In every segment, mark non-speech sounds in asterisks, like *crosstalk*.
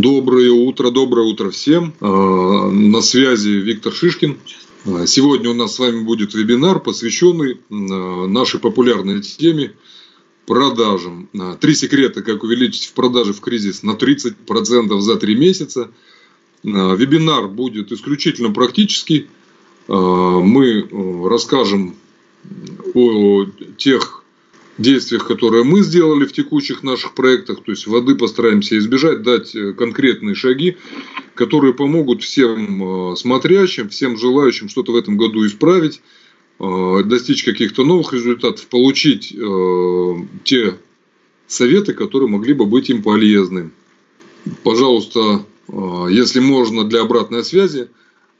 Доброе утро, доброе утро всем. А, на связи Виктор Шишкин. А, сегодня у нас с вами будет вебинар, посвященный а, нашей популярной теме продажам. Три секрета, как увеличить в продаже в кризис на 30% за три месяца. Вебинар будет исключительно практический. Мы расскажем о тех действиях, которые мы сделали в текущих наших проектах, то есть воды постараемся избежать, дать э, конкретные шаги, которые помогут всем э, смотрящим, всем желающим что-то в этом году исправить, э, достичь каких-то новых результатов, получить те советы, которые могли бы быть им полезны. Пожалуйста, если можно для обратной связи,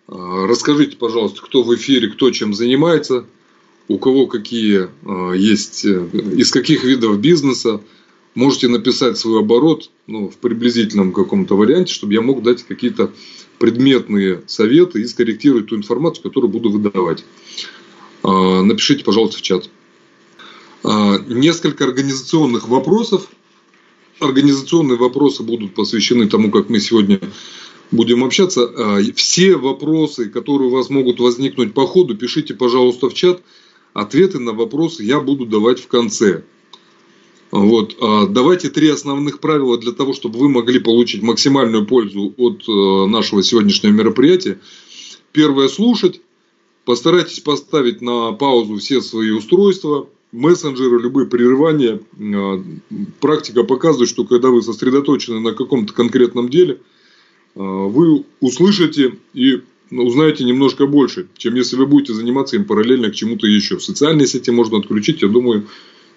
расскажите, пожалуйста, кто в эфире, кто чем занимается – у кого какие а, есть, э, из каких видов бизнеса, можете написать свой оборот ну, в приблизительном каком-то варианте, чтобы я мог дать какие-то предметные советы и скорректировать ту информацию, которую буду выдавать. А, напишите, пожалуйста, в чат. А, несколько организационных вопросов. Организационные вопросы будут посвящены тому, как мы сегодня будем общаться. Все вопросы, которые у вас могут возникнуть по ходу, пишите, пожалуйста, в чат. Ответы на вопросы я буду давать в конце. Вот. А давайте три основных правила для того, чтобы вы могли получить максимальную пользу от э, нашего сегодняшнего мероприятия. Первое – слушать. Постарайтесь поставить на паузу все свои устройства, мессенджеры, любые прерывания. Э, практика показывает, что когда вы сосредоточены на каком-то конкретном деле, э, вы услышите и узнаете немножко больше, чем если вы будете заниматься им параллельно к чему-то еще. Социальные сети можно отключить, я думаю,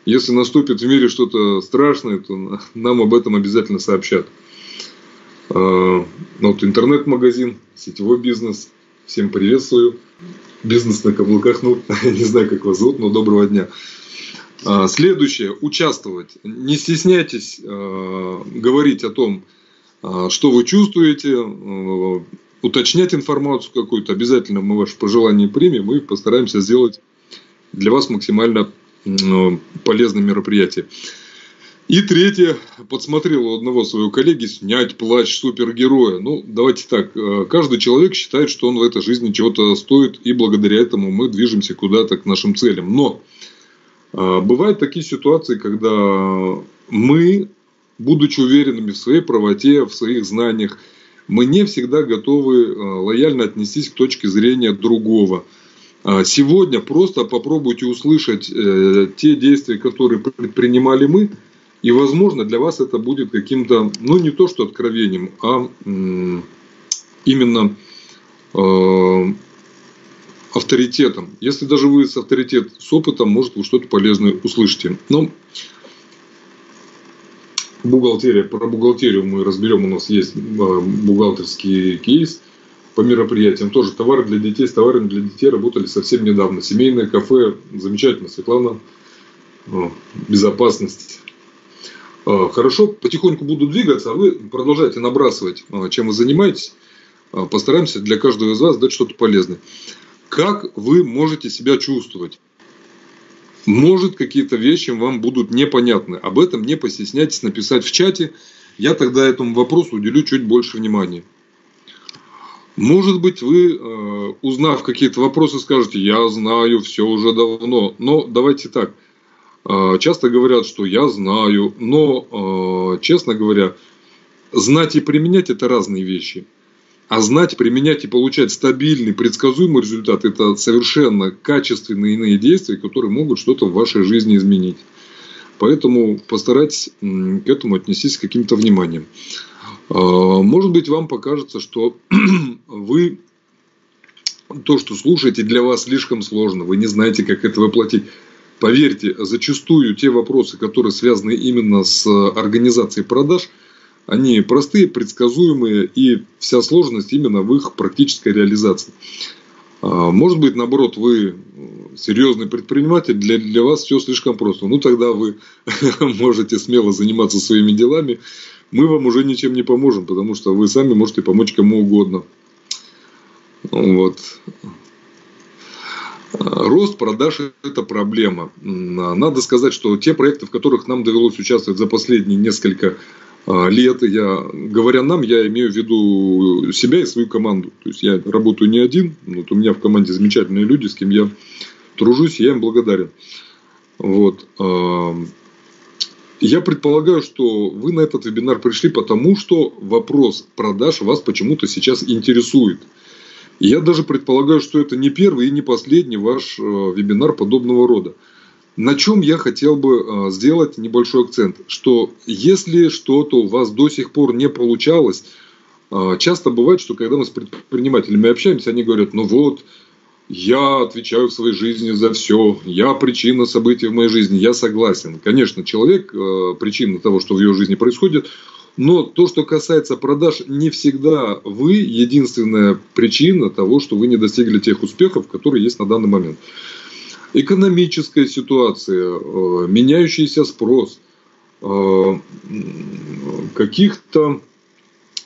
если наступит в мире что-то страшное, то нам об этом обязательно сообщат. А, ну, вот интернет-магазин, сетевой бизнес. Всем приветствую. Бизнес на каблуках, ну, *laughs* не знаю, как вас зовут, но доброго дня. А, следующее. Участвовать. Не стесняйтесь а, говорить о том, что вы чувствуете, уточнять информацию какую-то, обязательно мы ваше пожелание примем и постараемся сделать для вас максимально полезное мероприятие. И третье, подсмотрел у одного своего коллеги снять плащ супергероя. Ну, давайте так, э, каждый человек считает, что он в этой жизни чего-то стоит, и благодаря этому мы движемся куда-то к нашим целям. Но э, бывают такие ситуации, когда мы, будучи уверенными в своей правоте, в своих знаниях, мы не всегда готовы э, лояльно отнестись к точке зрения другого. А сегодня просто попробуйте услышать э, те действия, которые предпринимали мы, и, возможно, для вас это будет каким-то, ну, не то что откровением, а именно э, авторитетом. Если даже вы с авторитет с опытом, может, вы что-то полезное услышите. Но бухгалтерия, про бухгалтерию мы разберем, у нас есть а, бухгалтерский кейс по мероприятиям. Тоже товары для детей, с товарами для детей работали совсем недавно. Семейное кафе, замечательно, Светлана, безопасность. А, хорошо, потихоньку буду двигаться, а вы продолжайте набрасывать, а, чем вы занимаетесь. Постараемся для каждого из вас дать что-то полезное. Как вы можете себя чувствовать? Может, какие-то вещи вам будут непонятны. Об этом не постесняйтесь написать в чате. Я тогда этому вопросу уделю чуть больше внимания. Может быть, вы, э, узнав какие-то вопросы, скажете, я знаю все уже давно. Но давайте так. Э, часто говорят, что я знаю, но, э, честно говоря, знать и применять – это разные вещи. А знать, применять и получать стабильный, предсказуемый результат – это совершенно качественные иные действия, которые могут что-то в вашей жизни изменить. Поэтому постарайтесь к этому отнестись с каким-то вниманием. А, может быть, вам покажется, что *clears throat* вы то, что слушаете, для вас слишком сложно, вы не знаете, как это воплотить. Поверьте, зачастую те вопросы, которые связаны именно с организацией продаж – они простые, предсказуемые, и вся сложность именно в их практической реализации. А, может быть, наоборот, вы серьезный предприниматель, для, для вас все слишком просто. Ну, тогда вы *laughs* можете смело заниматься своими делами. Мы вам уже ничем не поможем, потому что вы сами можете помочь кому угодно. Вот. Рост продаж – это проблема. Надо сказать, что те проекты, в которых нам довелось участвовать за последние несколько а, лет. Я, говоря нам, я имею в виду себя и свою команду. То есть я работаю не один, вот у меня в команде замечательные люди, с кем я тружусь, я им благодарен. Вот. А, я предполагаю, что вы на этот вебинар пришли потому, что вопрос продаж вас почему-то сейчас интересует. Я даже предполагаю, что это не первый и не последний ваш э, вебинар подобного рода. На чем я хотел бы э, сделать небольшой акцент, что если что-то у вас до сих пор не получалось, э, часто бывает, что когда мы с предпринимателями общаемся, они говорят, ну вот, я отвечаю в своей жизни за все, я причина событий в моей жизни, я согласен. Конечно, человек э, причина того, что в ее жизни происходит, но то, что касается продаж, не всегда вы единственная причина того, что вы не достигли тех успехов, которые есть на данный момент. Экономическая ситуация, э, меняющийся спрос, э, каких-то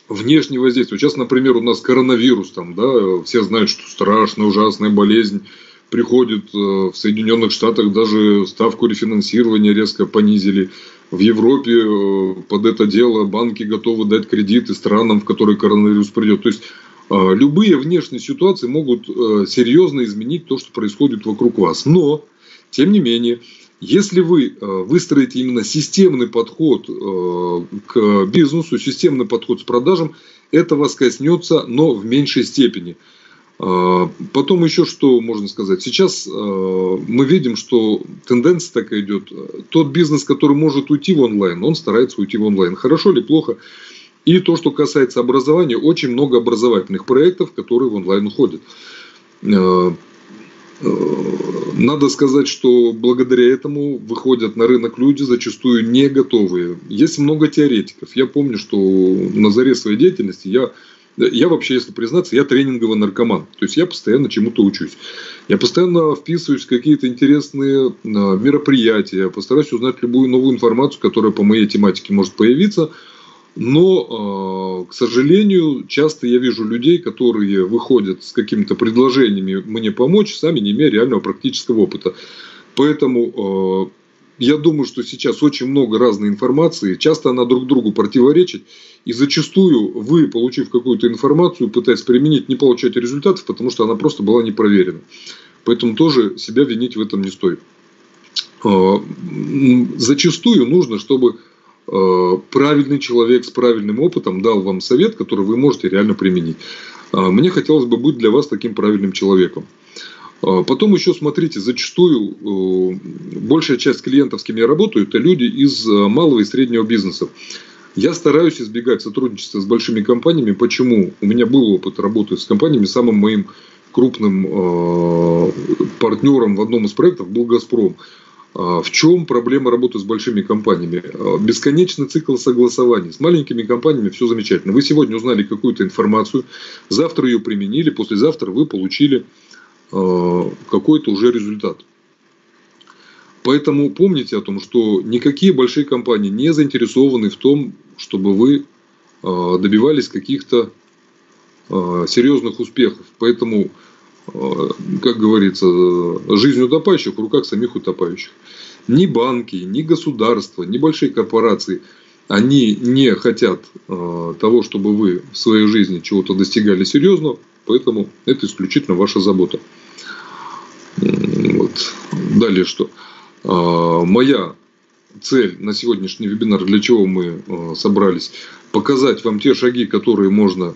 внешние воздействия. Сейчас, например, у нас коронавирус, там, да, все знают, что страшная, ужасная болезнь приходит э, в Соединенных Штатах, даже ставку рефинансирования резко понизили. В Европе под это дело банки готовы дать кредиты странам, в которые коронавирус придет. То есть любые внешние ситуации могут серьезно изменить то, что происходит вокруг вас. Но, тем не менее, если вы э, выстроите именно системный подход э, к бизнесу, системный подход с продажам, это вас коснется, но в меньшей степени. Э, потом еще что можно сказать. Сейчас мы видим, что тенденция такая идет. Тот бизнес, который может уйти в онлайн, он старается уйти в онлайн. Хорошо или плохо? И то, что касается образования, очень много образовательных проектов, которые в онлайн уходят. Надо сказать, что благодаря этому выходят на рынок люди зачастую не готовые. Есть много теоретиков. Я помню, что на заре своей деятельности я я вообще, если признаться, я тренинговый наркоман. То есть я постоянно чему-то учусь. Я постоянно вписываюсь в какие-то интересные а, мероприятия, постараюсь узнать любую новую информацию, которая по моей тематике может появиться. Но, а, к сожалению, часто я вижу людей, которые выходят с какими-то предложениями мне помочь, сами не имея реального практического опыта. Поэтому а, я думаю, что сейчас очень много разной информации, часто она друг другу противоречит, и зачастую вы, получив какую-то информацию, пытаясь применить, не получаете результатов, потому что она просто была не проверена. Поэтому тоже себя винить в этом не стоит. А, зачастую нужно, чтобы Э, правильный человек с правильным опытом дал вам совет, который вы можете реально применить. Э, мне хотелось бы быть для вас таким правильным человеком. Э, потом еще смотрите, зачастую большая часть клиентов, с кем я работаю, это люди из малого и среднего бизнеса. Я стараюсь избегать сотрудничества с большими компаниями. Почему? У меня был опыт работы с компаниями. Самым моим крупным партнером в одном из проектов был «Газпром». А, в чем проблема работы с большими компаниями? А, бесконечный цикл согласований. С маленькими компаниями все замечательно. Вы сегодня узнали какую-то информацию, завтра ее применили, послезавтра вы получили а, какой-то уже результат. Поэтому помните о том, что никакие большие компании не заинтересованы в том, чтобы вы добивались каких-то серьезных успехов. Поэтому как говорится, жизнь утопающих в руках самих утопающих. Ни банки, ни государства, ни большие корпорации, они не хотят э, того, чтобы вы в своей жизни чего-то достигали серьезно, поэтому это исключительно ваша забота. Вот. Далее что? Э, моя цель на сегодняшний вебинар, для чего мы собрались, показать вам те шаги, которые можно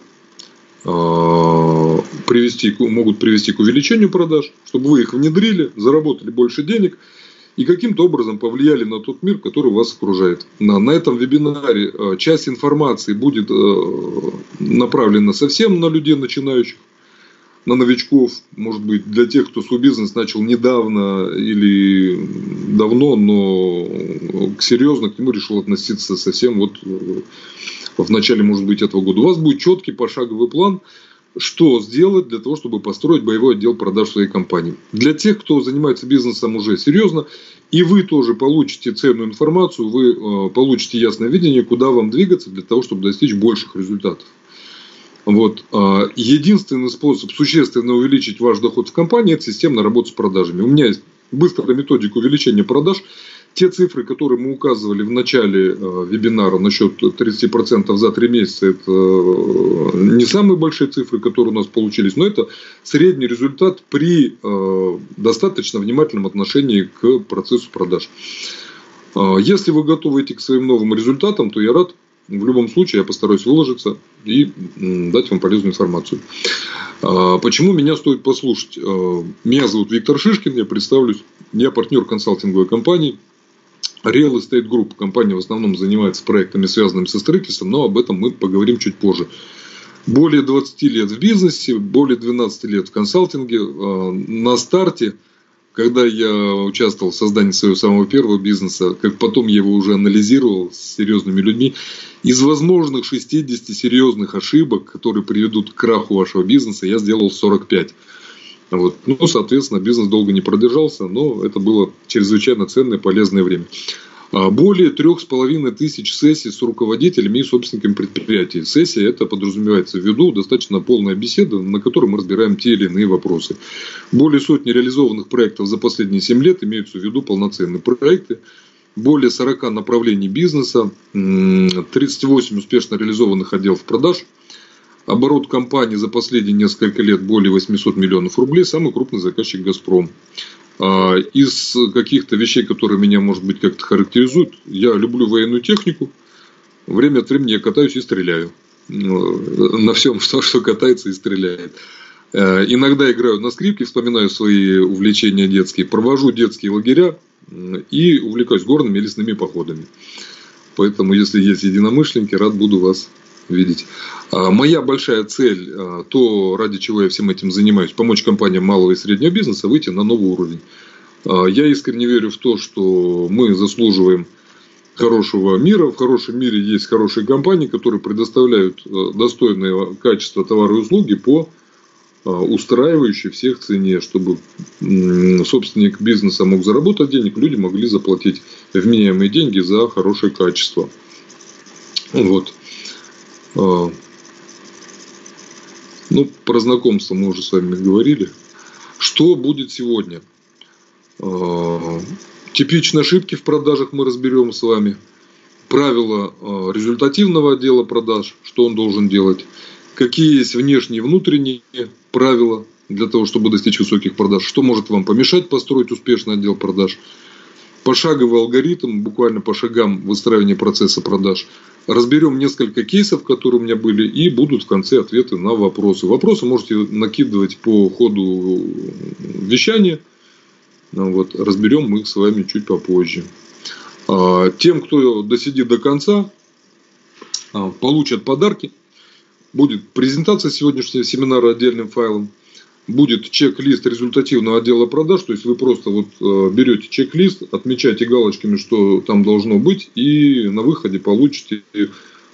привести, могут привести к увеличению продаж, чтобы вы их внедрили, заработали больше денег и каким-то образом повлияли на тот мир, который вас окружает. На, на этом вебинаре э, часть информации будет э, направлена совсем на людей начинающих, на новичков, может быть, для тех, кто свой бизнес начал недавно или давно, но серьезно к нему решил относиться совсем вот э, в начале, может быть, этого года. У вас будет четкий пошаговый план, что сделать для того, чтобы построить боевой отдел продаж своей компании. Для тех, кто занимается бизнесом уже серьезно, и вы тоже получите ценную информацию, вы э, получите ясное видение, куда вам двигаться для того, чтобы достичь больших результатов. Вот. Э, единственный способ существенно увеличить ваш доход в компании – это системная работа с продажами. У меня есть быстрая методика увеличения продаж. Те цифры, которые мы указывали в начале э, вебинара насчет 30% за 3 месяца, это э, не самые большие цифры, которые у нас получились, но это средний результат при э, достаточно внимательном отношении к процессу продаж. Если вы готовы идти к своим новым результатам, то я рад. В любом случае, я постараюсь выложиться и дать вам полезную информацию. Почему меня стоит послушать? Меня зовут Виктор Шишкин, я представлюсь. Я партнер консалтинговой компании Real Estate Group. Компания в основном занимается проектами, связанными со строительством, но об этом мы поговорим чуть позже. Более 20 лет в бизнесе, более 12 лет в консалтинге. А, на старте, когда я участвовал в создании своего самого первого бизнеса, как потом я его уже анализировал с серьезными людьми, из возможных 60 серьезных ошибок, которые приведут к краху вашего бизнеса, я сделал 45. Вот. Ну, соответственно, бизнес долго не продержался, но это было чрезвычайно ценное, полезное время. А более трех с половиной тысяч сессий с руководителями и собственниками предприятий. Сессия это подразумевается в виду достаточно полная беседа, на которой мы разбираем те или иные вопросы. Более сотни реализованных проектов за последние 7 лет имеются в виду полноценные проекты. Более 40 направлений бизнеса, 38 успешно реализованных отделов продаж – Оборот компании за последние несколько лет более 800 миллионов рублей. Самый крупный заказчик «Газпром». А, из каких-то вещей, которые меня, может быть, как-то характеризуют, я люблю военную технику. Время от времени я катаюсь и стреляю. Ну, на всем, *laughs* что, что катается и стреляет. А, иногда играю на скрипке, вспоминаю свои увлечения детские, провожу детские лагеря и увлекаюсь горными и лесными походами. Поэтому, если есть единомышленники, рад буду вас видеть. А, моя большая цель, а, то ради чего я всем этим занимаюсь, помочь компаниям малого и среднего бизнеса выйти на новый уровень. А, я искренне верю в то, что мы заслуживаем хорошего мира. В хорошем мире есть хорошие компании, которые предоставляют достойное качество товара и услуги по устраивающей всех цене, чтобы собственник бизнеса мог заработать денег, люди могли заплатить вменяемые деньги за хорошее качество. Вот. А, ну, про знакомство мы уже с вами говорили. Что будет сегодня? А, типичные ошибки в продажах мы разберем с вами. Правила а, результативного отдела продаж, что он должен делать. Какие есть внешние и внутренние правила для того, чтобы достичь высоких продаж. Что может вам помешать построить успешный отдел продаж пошаговый алгоритм, буквально по шагам выстраивания процесса продаж. Разберем несколько кейсов, которые у меня были, и будут в конце ответы на вопросы. Вопросы можете накидывать по ходу вещания. Ну вот, разберем мы их с вами чуть попозже. А, тем, кто досидит до конца, а, получат подарки. Будет презентация сегодняшнего семинара отдельным файлом будет чек-лист результативного отдела продаж, то есть вы просто вот э, берете чек-лист, отмечаете галочками, что там должно быть, и на выходе получите э,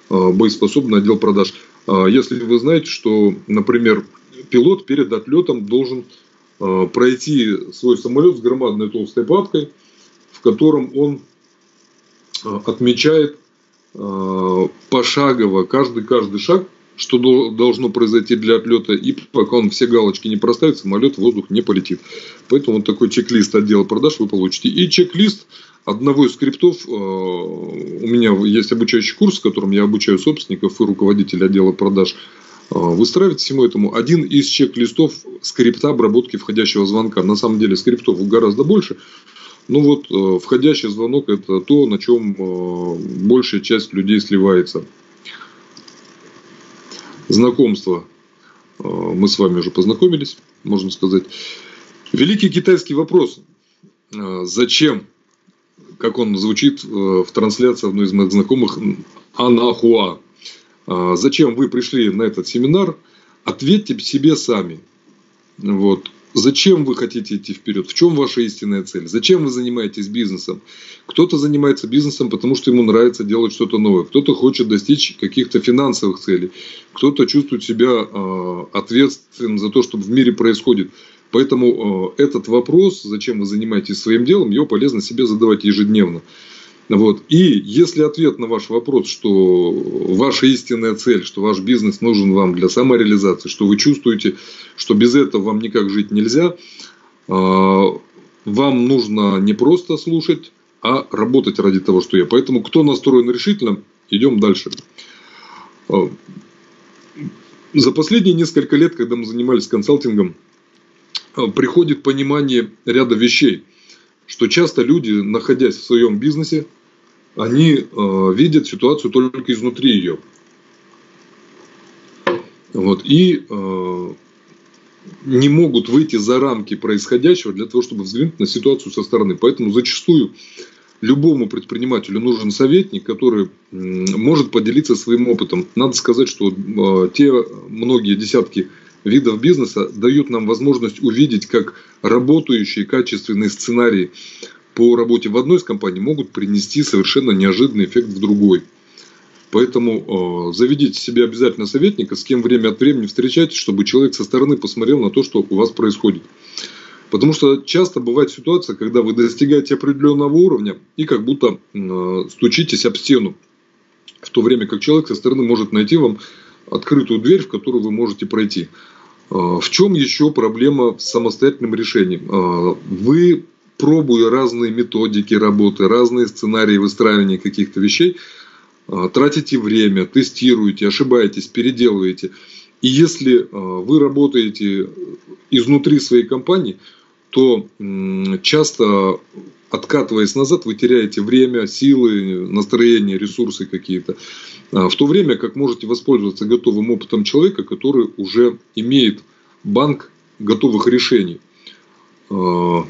боеспособный отдел продаж. А если вы знаете, что, например, пилот перед отлетом должен э, пройти свой самолет с громадной толстой папкой, в котором он отмечает пошагово каждый, каждый шаг, что должно произойти для отлета, и пока он все галочки не проставит, самолет в воздух не полетит. Поэтому вот такой чек-лист отдела продаж вы получите. И чек-лист одного из скриптов, э, у меня есть обучающий курс, в котором я обучаю собственников и руководителей отдела продаж э, выстраивать всему этому один из чек-листов скрипта обработки входящего звонка. На самом деле скриптов гораздо больше. Ну вот, э, входящий звонок это то, на чем большая часть людей сливается знакомство. Э, мы с вами уже познакомились, можно сказать. Великий китайский вопрос. Э, зачем, как он звучит э, в трансляции одной из моих знакомых, Анахуа. Зачем вы пришли на этот семинар? Ответьте себе сами. Вот. Зачем вы хотите идти вперед? В чем ваша истинная цель? Зачем вы занимаетесь бизнесом? Кто-то занимается бизнесом, потому что ему нравится делать что-то новое. Кто-то хочет достичь каких-то финансовых целей. Кто-то чувствует себя э, ответственным за то, что в мире происходит. Поэтому э, этот вопрос, зачем вы занимаетесь своим делом, его полезно себе задавать ежедневно. Вот. И если ответ на ваш вопрос, что ваша истинная цель, что ваш бизнес нужен вам для самореализации, что вы чувствуете, что без этого вам никак жить нельзя, а, вам нужно не просто слушать, а работать ради того, что я. Поэтому, кто настроен решительно, идем дальше. А, за последние несколько лет, когда мы занимались консалтингом, а, приходит понимание ряда вещей, что часто люди, находясь в своем бизнесе, они а, видят ситуацию только изнутри ее. Вот, и не могут выйти за рамки происходящего для того, чтобы взглянуть на ситуацию со стороны. Поэтому зачастую любому предпринимателю нужен советник, который может поделиться своим опытом. Надо сказать, что а, те многие десятки видов бизнеса дают нам возможность увидеть, как работающие качественные сценарии по работе в одной из компаний могут принести совершенно неожиданный эффект в другой. Поэтому э, заведите себе обязательно советника, с кем время от времени встречайтесь, чтобы человек со стороны посмотрел на то, что у вас происходит. Потому что часто бывает ситуация, когда вы достигаете определенного уровня и как будто э, стучитесь об стену, в то время как человек со стороны может найти вам открытую дверь, в которую вы можете пройти. Э, в чем еще проблема с самостоятельным решением? Э, вы, пробуя разные методики работы, разные сценарии выстраивания каких-то вещей, тратите время, тестируете, ошибаетесь, переделываете. И если вы работаете изнутри своей компании, то часто откатываясь назад, вы теряете время, силы, настроение, ресурсы какие-то. А, в то время как можете воспользоваться готовым опытом человека, который уже имеет банк готовых решений. А,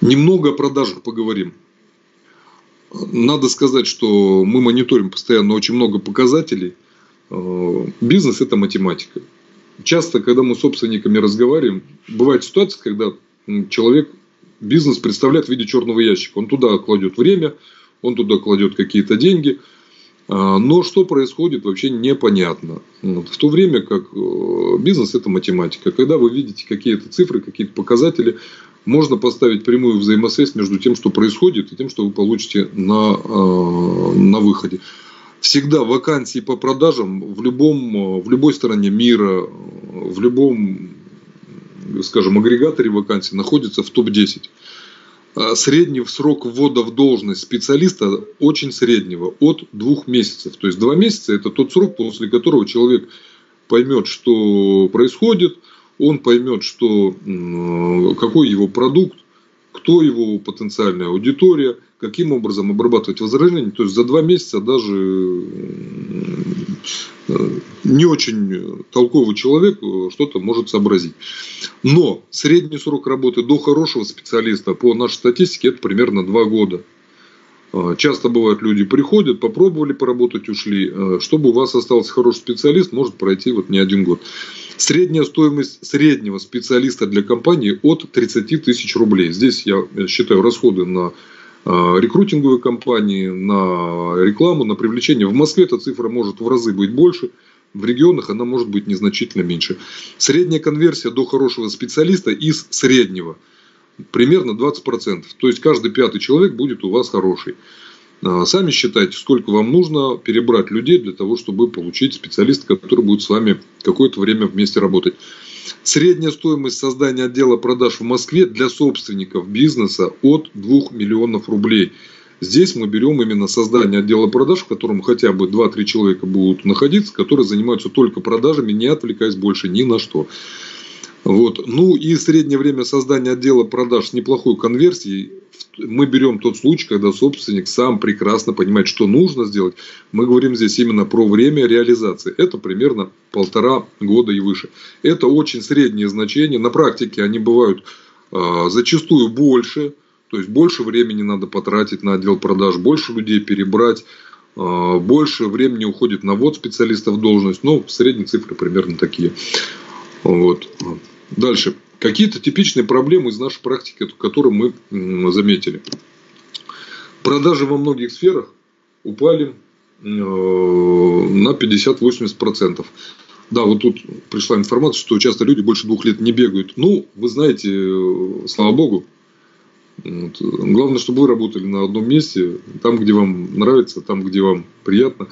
немного о продажах поговорим. Надо сказать, что мы мониторим постоянно очень много показателей. А, бизнес – это математика часто, когда мы с собственниками разговариваем, бывает ситуация, когда человек бизнес представляет в виде черного ящика. Он туда кладет время, он туда кладет какие-то деньги. А, но что происходит, вообще непонятно. В то время как э, бизнес – это математика. Когда вы видите какие-то цифры, какие-то показатели, можно поставить прямую взаимосвязь между тем, что происходит, и тем, что вы получите на, э, на выходе всегда вакансии по продажам в, любом, в любой стране мира, в любом, скажем, агрегаторе вакансий находится в топ-10. А средний срок ввода в должность специалиста очень среднего, от двух месяцев. То есть два месяца это тот срок, после которого человек поймет, что происходит, он поймет, что, какой его продукт, кто его потенциальная аудитория, каким образом обрабатывать возражения. То есть за два месяца даже э, не очень толковый человек что-то может сообразить. Но средний срок работы до хорошего специалиста по нашей статистике это примерно два года. А, часто бывают, люди приходят, попробовали поработать, ушли. А, чтобы у вас остался хороший специалист, может пройти вот не один год. Средняя стоимость среднего специалиста для компании от 30 тысяч рублей. Здесь я считаю расходы на рекрутинговые компании, на рекламу, на привлечение. В Москве эта цифра может в разы быть больше, в регионах она может быть незначительно меньше. Средняя конверсия до хорошего специалиста из среднего – примерно 20%. То есть каждый пятый человек будет у вас хороший. А, сами считайте, сколько вам нужно перебрать людей для того, чтобы получить специалиста, который будет с вами какое-то время вместе работать. Средняя стоимость создания отдела продаж в Москве для собственников бизнеса от 2 миллионов рублей. Здесь мы берем именно создание отдела продаж, в котором хотя бы 2-3 человека будут находиться, которые занимаются только продажами, не отвлекаясь больше ни на что. Вот. Ну и среднее время создания отдела продаж с неплохой конверсией. Мы берем тот случай, когда собственник сам прекрасно понимает, что нужно сделать. Мы говорим здесь именно про время реализации. Это примерно полтора года и выше. Это очень средние значения. На практике они бывают э, зачастую больше. То есть больше времени надо потратить на отдел продаж, больше людей перебрать, э, больше времени уходит на ввод специалистов в должность. Но ну, средние цифры примерно такие. Вот. Дальше. Какие-то типичные проблемы из нашей практики, которые мы заметили. Продажи во многих сферах упали э, на 50-80%. Да, вот тут пришла информация, что часто люди больше двух лет не бегают. Ну, вы знаете, э, слава богу. Вот. Главное, чтобы вы работали на одном месте, там, где вам нравится, там, где вам приятно.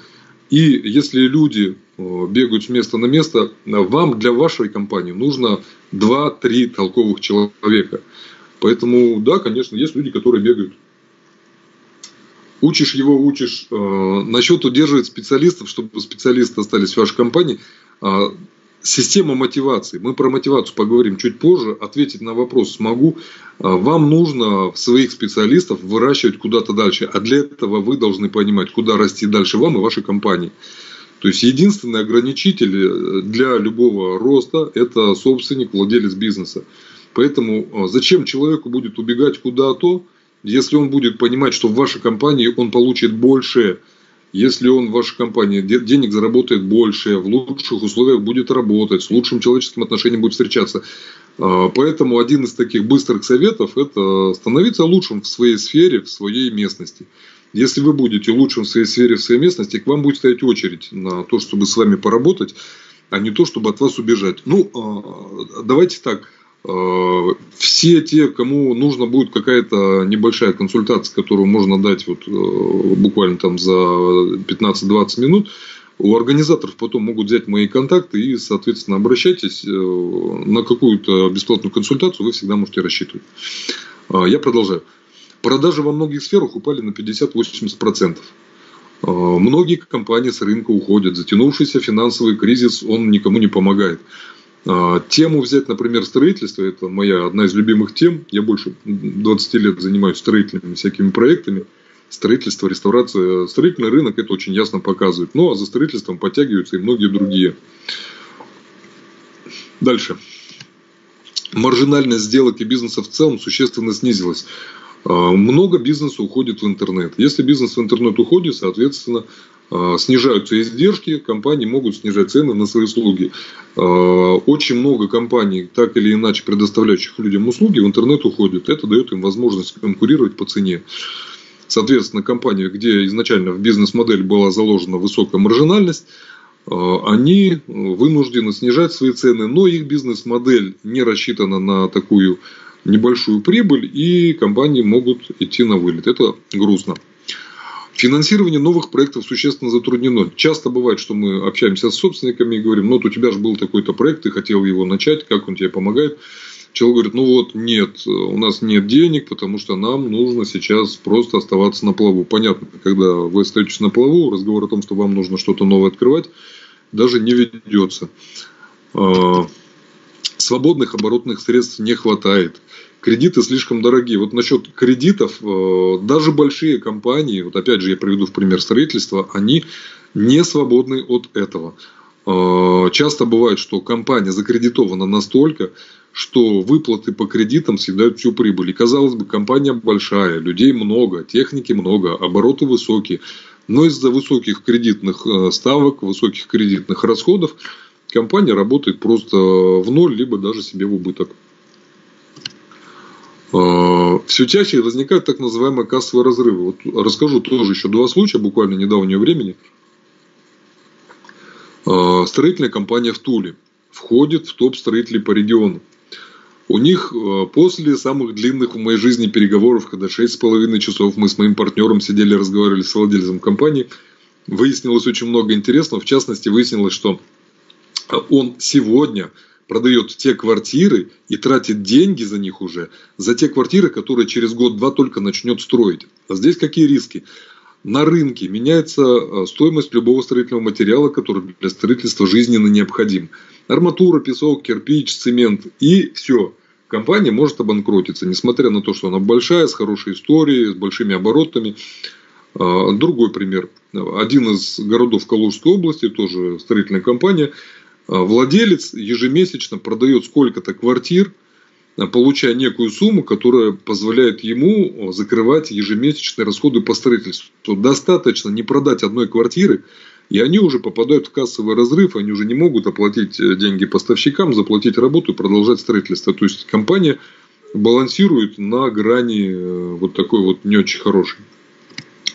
И если люди э, бегают с места на место, вам для вашей компании нужно 2-3 толковых человека. Поэтому, да, конечно, есть люди, которые бегают. Учишь его, учишь. Э, насчет удерживать специалистов, чтобы специалисты остались в вашей компании. Э, система мотивации. Мы про мотивацию поговорим чуть позже. Ответить на вопрос смогу. Э, вам нужно своих специалистов выращивать куда-то дальше. А для этого вы должны понимать, куда расти дальше вам и вашей компании. То есть единственный ограничитель для любого роста – это собственник, владелец бизнеса. Поэтому зачем человеку будет убегать куда-то, если он будет понимать, что в вашей компании он получит больше, если он в вашей компании денег заработает больше, в лучших условиях будет работать, с лучшим человеческим отношением будет встречаться. А, поэтому один из таких быстрых советов – это становиться лучшим в своей сфере, в своей местности. Если вы будете лучшим в своей сфере, в своей местности, к вам будет стоять очередь на то, чтобы с вами поработать, а не то, чтобы от вас убежать. Ну, а, давайте так – все те, кому нужно будет какая-то небольшая консультация, которую можно дать вот э, буквально там за 15-20 минут, у организаторов потом могут взять мои контакты и, соответственно, обращайтесь э, на какую-то бесплатную консультацию, вы всегда можете рассчитывать. Я продолжаю. Продажи во многих сферах упали на 50-80%. Многие компании с рынка уходят. Затянувшийся финансовый кризис, он никому не помогает. А, тему взять, например, строительство, это моя одна из любимых тем. Я больше 20 лет занимаюсь строительными всякими проектами. Строительство, реставрация. Строительный рынок это очень ясно показывает. Ну, а за строительством подтягиваются и многие другие. Дальше. Маржинальность сделок и бизнеса в целом существенно снизилась. А, много бизнеса уходит в интернет. Если бизнес в интернет уходит, соответственно, снижаются издержки, компании могут снижать цены на свои услуги. А, очень много компаний, так или иначе предоставляющих людям услуги, в интернет уходят. Это дает им возможность конкурировать по цене. Соответственно, компании, где изначально в бизнес-модель была заложена высокая маржинальность, а, они вынуждены снижать свои цены, но их бизнес-модель не рассчитана на такую небольшую прибыль, и компании могут идти на вылет. Это грустно. Финансирование новых проектов существенно затруднено. Часто бывает, что мы общаемся с собственниками и говорим, ну вот у тебя же был такой-то проект, ты хотел его начать, как он тебе помогает? Человек говорит, ну вот нет, у нас нет денег, потому что нам нужно сейчас просто оставаться на плаву. Понятно, когда вы остаетесь на плаву, разговор о том, что вам нужно что-то новое открывать, даже не ведется. А, свободных оборотных средств не хватает кредиты слишком дорогие. Вот насчет кредитов, э, даже большие компании, вот опять же я приведу в пример строительства, они не свободны от этого. Э, часто бывает, что компания закредитована настолько, что выплаты по кредитам съедают всю прибыль. И казалось бы, компания большая, людей много, техники много, обороты высокие. Но из-за высоких кредитных э, ставок, высоких кредитных расходов компания работает просто в ноль, либо даже себе в убыток. А, Все чаще возникают так называемые кассовые разрывы. Вот расскажу тоже еще два случая, буквально недавнего времени. А, строительная компания в Туле входит в топ строителей по региону. У них а, после самых длинных в моей жизни переговоров, когда 6,5 часов мы с моим партнером сидели, разговаривали с владельцем компании, выяснилось очень много интересного. В частности, выяснилось, что он сегодня продает те квартиры и тратит деньги за них уже, за те квартиры, которые через год-два только начнет строить. А здесь какие риски? На рынке меняется э, стоимость любого строительного материала, который для строительства жизненно необходим. Арматура, песок, кирпич, цемент и все. Компания может обанкротиться, несмотря на то, что она большая, с хорошей историей, с большими оборотами. А, другой пример. Один из городов Калужской области, тоже строительная компания, владелец ежемесячно продает сколько-то квартир, а, получая некую сумму, которая позволяет ему а, закрывать ежемесячные расходы по строительству. Достаточно не продать одной квартиры, и они уже попадают в кассовый разрыв, они уже не могут оплатить э, деньги поставщикам, заплатить работу и продолжать строительство. То есть компания балансирует на грани э, вот такой вот не очень хорошей.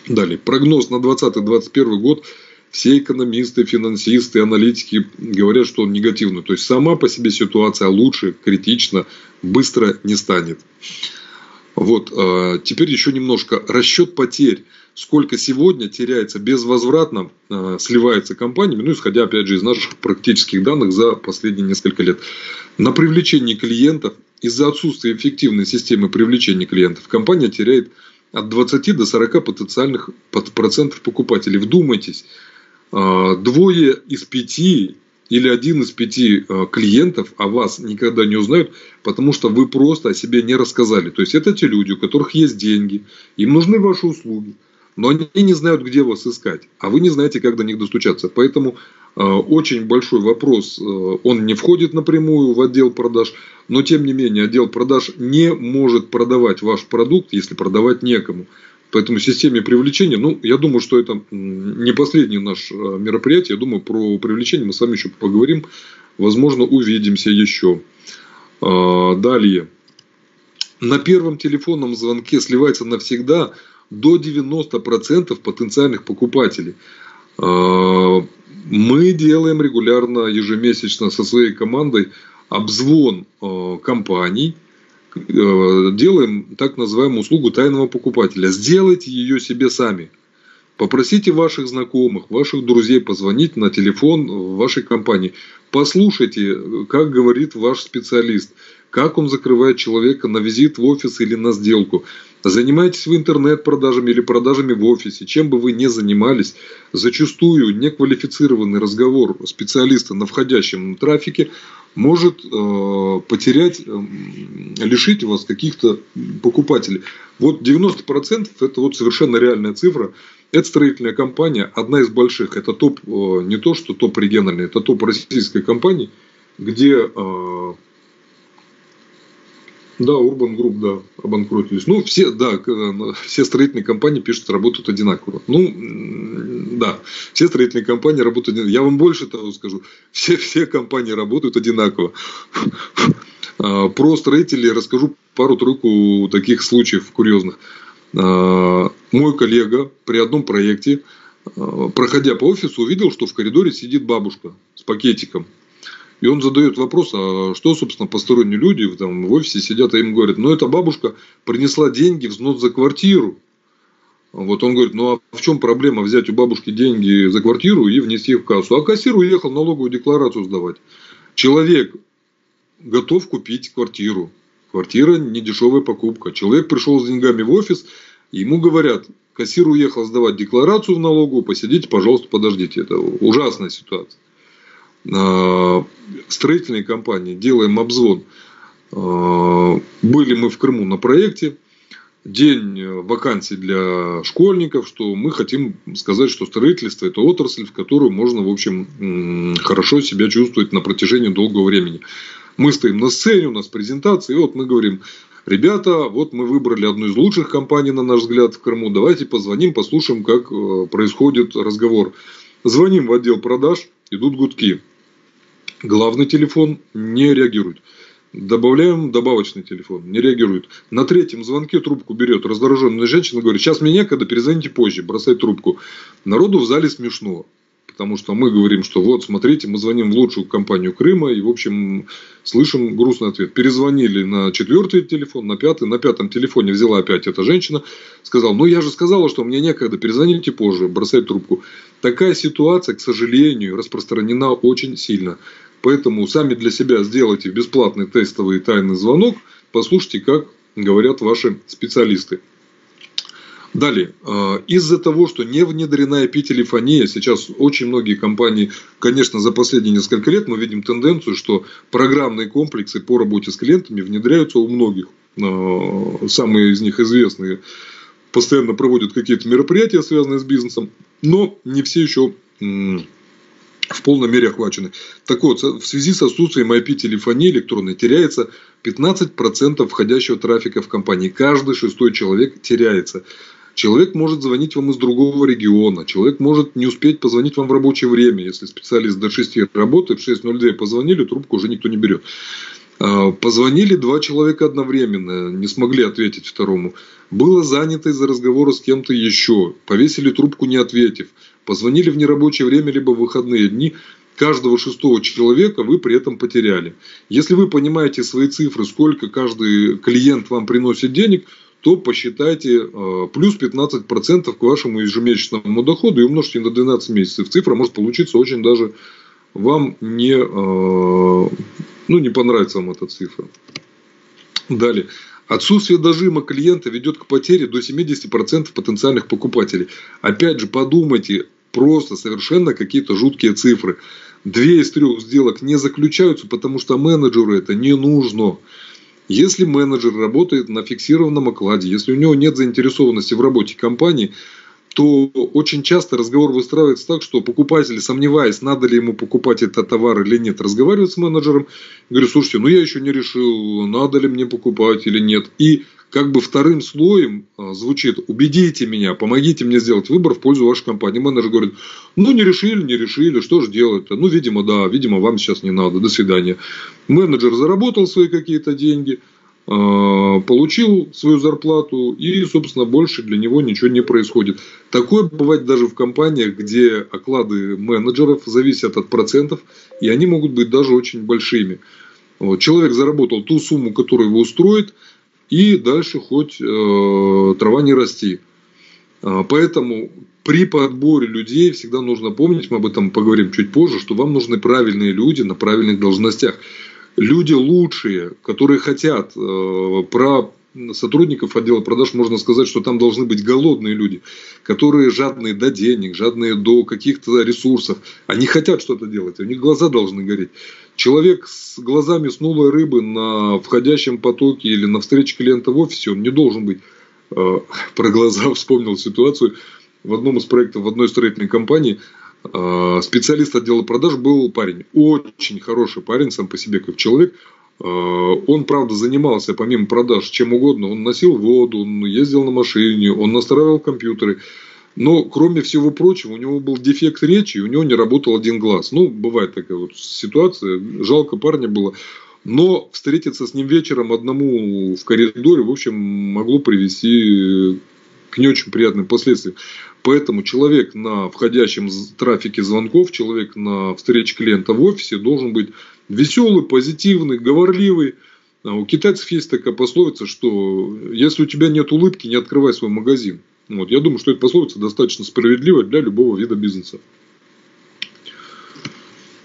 Далее. Прогноз на 2020-2021 год все экономисты, финансисты, аналитики говорят, что он негативный. То есть сама по себе ситуация лучше, критично, быстро не станет. Вот, а, теперь еще немножко расчет потерь. Сколько сегодня теряется безвозвратно, а, сливается компаниями, ну, исходя, опять же, из наших практических данных за последние несколько лет. На привлечение клиентов из-за отсутствия эффективной системы привлечения клиентов компания теряет от 20 до 40 потенциальных процентов покупателей. Вдумайтесь, двое из пяти или один из пяти а, клиентов о вас никогда не узнают, потому что вы просто о себе не рассказали. То есть это те люди, у которых есть деньги, им нужны ваши услуги, но они не знают, где вас искать, а вы не знаете, как до них достучаться. Поэтому э, очень большой вопрос, он не входит напрямую в отдел продаж, но тем не менее отдел продаж не может продавать ваш продукт, если продавать некому. Поэтому системе привлечения, ну, я думаю, что это не последнее наше э, мероприятие. Я думаю, про привлечение мы с вами еще поговорим. Возможно, увидимся еще. Далее. На первом телефонном звонке сливается навсегда до 90% потенциальных покупателей. А, мы делаем регулярно, ежемесячно со своей командой обзвон а, компаний, а, делаем так называемую услугу тайного покупателя. Сделайте ее себе сами. Попросите ваших знакомых, ваших друзей позвонить на телефон вашей компании. Послушайте, как говорит ваш специалист, как он закрывает человека на визит в офис или на сделку. Занимаетесь вы интернет-продажами или продажами в офисе, чем бы вы ни занимались, зачастую неквалифицированный разговор специалиста на входящем трафике может э, потерять, э, лишить вас каких-то покупателей. Вот 90% это вот совершенно реальная цифра. Это строительная компания, одна из больших. Это топ, э, не то что топ региональный, это топ российской компании, где э, да, Urban Group, да, обанкротились. Ну, все, да, все строительные компании пишут, работают одинаково. Ну, да, все строительные компании работают одинаково. Я вам больше того скажу. Все, все компании работают одинаково. *laughs* А, про строителей расскажу пару-тройку таких случаев курьезных. А, мой коллега при одном проекте, а, проходя по офису, увидел, что в коридоре сидит бабушка с пакетиком. И он задает вопрос, а что, собственно, посторонние люди там, в офисе сидят, а им говорят, ну, эта бабушка принесла деньги, взнос за квартиру. Вот он говорит, ну, а в чем проблема взять у бабушки деньги за квартиру и внести их в кассу? А кассир уехал налоговую декларацию сдавать. Человек готов купить квартиру. Квартира не дешевая покупка. Человек пришел с деньгами в офис, и ему говорят, кассир уехал сдавать декларацию в налоговую, посидите, пожалуйста, подождите. Это ужасная ситуация. А, строительной компании делаем обзвон. А, были мы в Крыму на проекте. День вакансий для школьников, что мы хотим сказать, что строительство – это отрасль, в которую можно, в общем, хорошо себя чувствовать на протяжении долгого времени. Мы стоим на сцене, у нас презентация, и вот мы говорим, ребята, вот мы выбрали одну из лучших компаний, на наш взгляд, в Крыму, давайте позвоним, послушаем, как э, происходит разговор. Звоним в отдел продаж, идут гудки. Главный телефон не реагирует. Добавляем добавочный телефон, не реагирует. На третьем звонке трубку берет раздраженная женщина, говорит, сейчас мне некогда, перезвоните позже, бросает трубку. Народу в зале смешно потому что мы говорим, что вот, смотрите, мы звоним в лучшую компанию Крыма, и, в общем, слышим грустный ответ. Перезвонили на четвертый телефон, на пятый, на пятом телефоне взяла опять эта женщина, сказала, ну, я же сказала, что мне некогда, перезвоните позже, бросает трубку. Такая ситуация, к сожалению, распространена очень сильно. Поэтому сами для себя сделайте бесплатный тестовый тайный звонок, послушайте, как говорят ваши специалисты. Далее. А, из-за того, что не внедрена IP-телефония, сейчас очень многие компании, конечно, за последние несколько лет мы видим тенденцию, что программные комплексы по работе с клиентами внедряются у многих. А, самые из них известные постоянно проводят какие-то мероприятия, связанные с бизнесом, но не все еще в полной мере охвачены. Так вот, в связи с отсутствием IP-телефонии электронной теряется 15% входящего трафика в компании. Каждый шестой человек теряется. Человек может звонить вам из другого региона, человек может не успеть позвонить вам в рабочее время, если специалист до 6 работает, в 6.02 позвонили, трубку уже никто не берет. А, позвонили два человека одновременно, не смогли ответить второму. Было занято из-за разговора с кем-то еще. Повесили трубку, не ответив. Позвонили в нерабочее время, либо в выходные дни. Каждого шестого человека вы при этом потеряли. Если вы понимаете свои цифры, сколько каждый клиент вам приносит денег – то посчитайте э, плюс 15% к вашему ежемесячному доходу и умножьте на 12 месяцев. Цифра может получиться очень даже вам не, э, ну, не понравится вам эта цифра. Далее. Отсутствие дожима клиента ведет к потере до 70% потенциальных покупателей. Опять же, подумайте, просто совершенно какие-то жуткие цифры. Две из трех сделок не заключаются, потому что менеджеру это не нужно. Если менеджер работает на фиксированном окладе, если у него нет заинтересованности в работе компании, то очень часто разговор выстраивается так, что покупатель, сомневаясь, надо ли ему покупать этот товар или нет, разговаривает с менеджером, говорит, слушайте, ну я еще не решил, надо ли мне покупать или нет. И как бы вторым слоем а, звучит, убедите меня, помогите мне сделать выбор в пользу вашей компании. Менеджер говорит, ну не решили, не решили, что же делать-то? Ну, видимо, да, видимо, вам сейчас не надо, до свидания. Менеджер заработал свои какие-то деньги – Э, получил свою зарплату и, собственно, больше для него ничего не происходит. Такое бывает даже в компаниях, где оклады менеджеров зависят от процентов, и они могут быть даже очень большими. Человек заработал ту сумму, которая его устроит, и дальше хоть э, трава не расти. Э, поэтому при подборе людей всегда нужно помнить, мы об этом поговорим чуть позже, что вам нужны правильные люди на правильных должностях люди лучшие, которые хотят э, про сотрудников отдела продаж можно сказать, что там должны быть голодные люди, которые жадные до денег, жадные до каких-то ресурсов. Они хотят что-то делать, у них глаза должны гореть. Человек с глазами снулой рыбы на входящем потоке или на встрече клиента в офисе, он не должен быть. Э, *laughs* про глаза вспомнил ситуацию в одном из проектов в одной строительной компании – а, специалист отдела продаж был парень. Очень хороший парень сам по себе как человек. А, он, правда, занимался помимо продаж чем угодно. Он носил воду, он ездил на машине, он настраивал компьютеры. Но, кроме всего прочего, у него был дефект речи, и у него не работал один глаз. Ну, бывает такая вот ситуация. Жалко парня было. Но встретиться с ним вечером одному в коридоре, в общем, могло привести к не очень приятным последствиям. Поэтому человек на входящем трафике звонков, человек на встрече клиента в офисе должен быть веселый, позитивный, говорливый. А у китайцев есть такая пословица, что если у тебя нет улыбки, не открывай свой магазин. Вот. Я думаю, что эта пословица достаточно справедлива для любого вида бизнеса.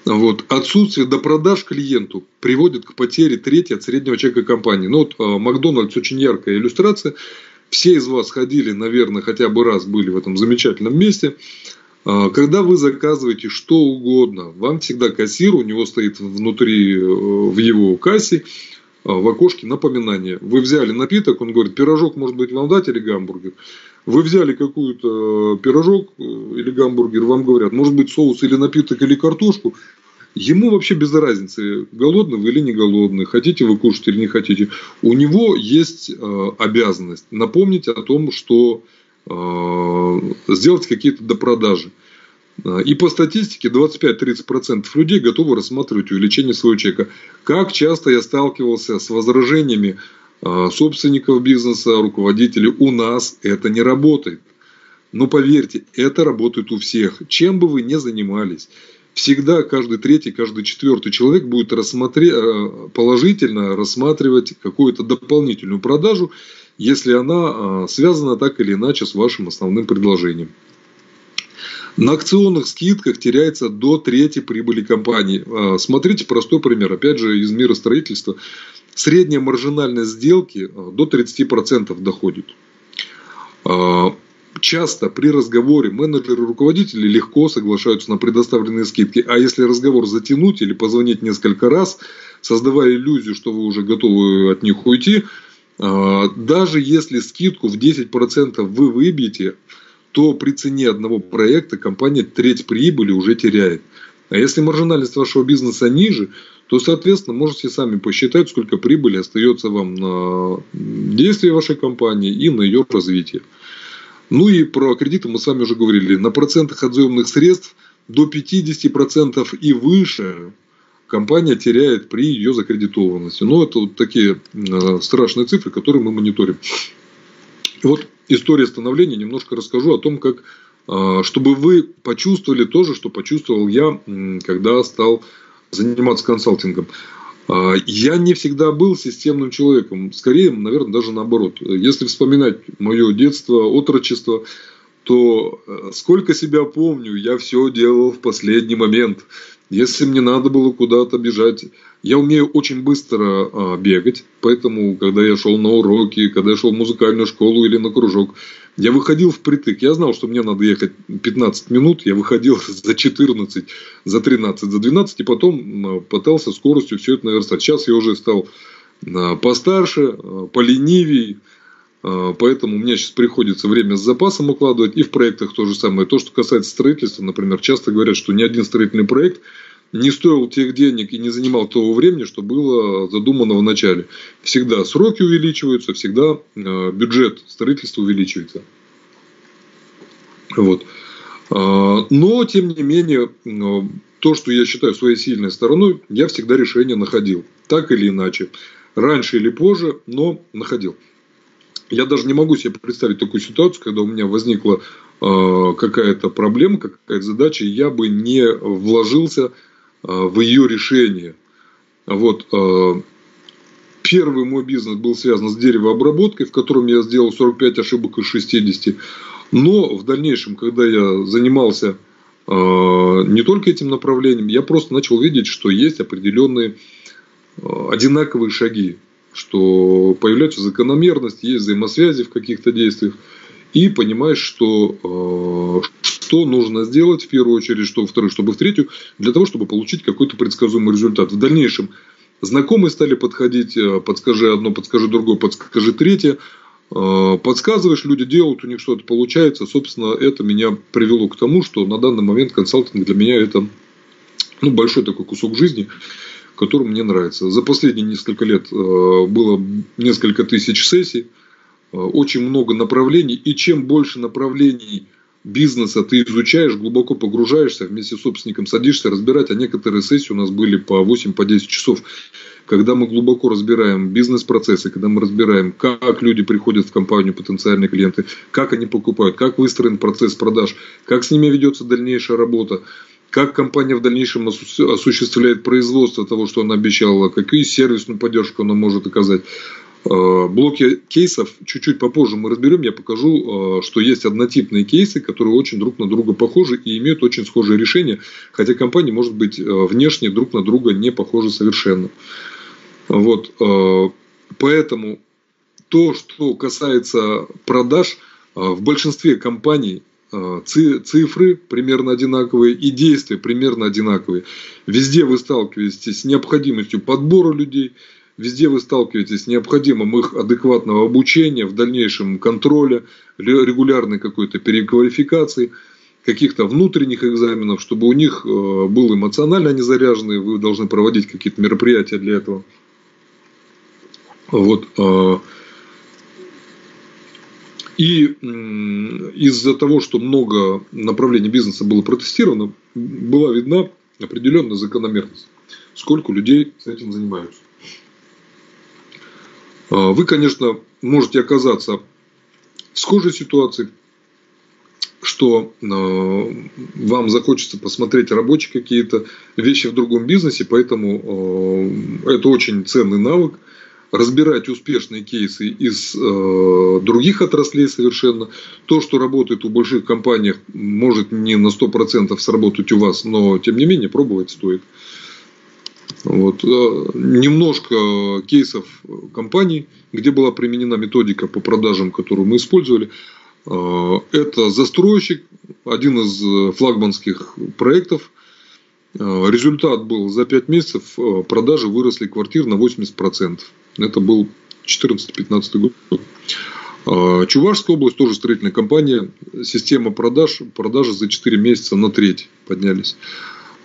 Вот. Отсутствие до продаж клиенту приводит к потере трети от среднего чека компании. Ну, вот а, Макдональдс очень яркая иллюстрация. Все из вас ходили, наверное, хотя бы раз были в этом замечательном месте. А, когда вы заказываете что угодно, вам всегда кассир, у него стоит внутри, э, в его кассе, в окошке напоминание. Вы взяли напиток, он говорит, пирожок может быть вам дать или гамбургер. Вы взяли какую-то пирожок э, или гамбургер, вам говорят, может быть соус или напиток или картошку. Ему вообще без разницы, голодный вы или не голодный, хотите вы кушать или не хотите. У него есть э, обязанность напомнить о том, что э, сделать какие-то допродажи. Э, и по статистике 25-30% людей готовы рассматривать увеличение своего чека. Как часто я сталкивался с возражениями собственников бизнеса, руководителей, у нас это не работает. Но поверьте, это работает у всех. Чем бы вы ни занимались всегда каждый третий, каждый четвертый человек будет рассмотреть, э, положительно рассматривать какую-то дополнительную продажу, если она связана так или иначе с вашим основным предложением. На акционных скидках теряется до трети прибыли компании. Э, смотрите простой пример, опять же, из мира строительства. Средняя маржинальность сделки до 30% доходит часто при разговоре менеджеры и руководители легко соглашаются на предоставленные скидки. А если разговор затянуть или позвонить несколько раз, создавая иллюзию, что вы уже готовы от них уйти, а, даже если скидку в 10% вы выбьете, то при цене одного проекта компания треть прибыли уже теряет. А если маржинальность вашего бизнеса ниже, то, соответственно, можете сами посчитать, сколько прибыли остается вам на действие вашей компании и на ее развитие. Ну и про кредиты мы с вами уже говорили. На процентах от заемных средств до 50% и выше компания теряет при ее закредитованности. Но это вот такие э, страшные цифры, которые мы мониторим. Вот история становления немножко расскажу о том, как э, чтобы вы почувствовали то же, что почувствовал я, когда стал заниматься консалтингом. А, я не всегда был системным человеком. Скорее, наверное, даже наоборот. Если вспоминать мое детство, отрочество, то э, сколько себя помню, я все делал в последний момент. Если мне надо было куда-то бежать, я умею очень быстро а, бегать, поэтому, когда я шел на уроки, когда я шел в музыкальную школу или на кружок, я выходил впритык. Я знал, что мне надо ехать 15 минут, я выходил *laughs* за 14, за 13, за 12, и потом а, пытался скоростью все это наверстать. Сейчас я уже стал а, постарше, поленивее, Поэтому меня сейчас приходится время с запасом укладывать. И в проектах то же самое. То, что касается строительства, например, часто говорят, что ни один строительный проект не стоил тех денег и не занимал того времени, что было задумано в начале. Всегда сроки увеличиваются, всегда а, бюджет строительства увеличивается. Вот. А, но, тем не менее, то, что я считаю своей сильной стороной, я всегда решение находил. Так или иначе. Раньше или позже, но находил. Я даже не могу себе представить такую ситуацию, когда у меня возникла э, какая-то проблема, какая-то задача, и я бы не вложился э, в ее решение. Вот, э, первый мой бизнес был связан с деревообработкой, в котором я сделал 45 ошибок из 60. Но в дальнейшем, когда я занимался не только этим направлением, я просто начал видеть, что есть определенные одинаковые шаги что появляется закономерность, есть взаимосвязи в каких-то действиях, и понимаешь, что, э, что нужно сделать в первую очередь, что во-вторых, чтобы в третью, для того, чтобы получить какой-то предсказуемый результат. В дальнейшем знакомые стали подходить, э, подскажи одно, подскажи другое, подскажи третье, э, подсказываешь, люди делают, у них что-то получается. Собственно, это меня привело к тому, что на данный момент консалтинг для меня это ну, большой такой кусок жизни который мне нравится. За последние несколько лет э, было несколько тысяч сессий, очень много направлений, и чем больше направлений бизнеса ты изучаешь, глубоко погружаешься, вместе с собственником садишься разбирать, а некоторые сессии у нас были по 8-10 по часов, когда мы глубоко разбираем бизнес-процессы, когда мы разбираем, как люди приходят в компанию, потенциальные клиенты, как они покупают, как выстроен процесс продаж, как с ними ведется дальнейшая работа, как компания в дальнейшем осуществляет производство того, что она обещала, какую сервисную поддержку она может оказать. Э, блоки кейсов чуть-чуть попозже мы разберем, я покажу, э, что есть однотипные кейсы, которые очень друг на друга похожи и имеют очень схожие решения, хотя компании, может быть, э, внешне друг на друга не похожи совершенно. Вот. Поэтому то, что касается продаж, в большинстве компаний цифры примерно одинаковые и действия примерно одинаковые. Везде вы сталкиваетесь с необходимостью подбора людей, везде вы сталкиваетесь с необходимым их адекватного обучения, в дальнейшем контроля, регулярной какой-то переквалификации, каких-то внутренних экзаменов, чтобы у них э, был эмоционально они заряжены, вы должны проводить какие-то мероприятия для этого. Вот. Э, и из-за того, что много направлений бизнеса было протестировано, была видна определенная закономерность. Сколько людей этим занимаются. А, вы, конечно, можете оказаться в схожей ситуации, что а, вам захочется посмотреть рабочие какие-то вещи в другом бизнесе, поэтому а, это очень ценный навык – разбирать успешные кейсы из других отраслей совершенно. То, что работает у больших компаний, может не на 100% сработать у вас, но тем не менее пробовать стоит. Вот. Э, немножко кейсов компаний, где была применена методика по продажам, которую мы использовали. Э, это застройщик, один из флагманских проектов. Э, результат был за 5 месяцев продажи выросли квартир на 80%. Это был 14-15 год. Чувашская область, тоже строительная компания. Система продаж, продажи за 4 месяца на треть поднялись.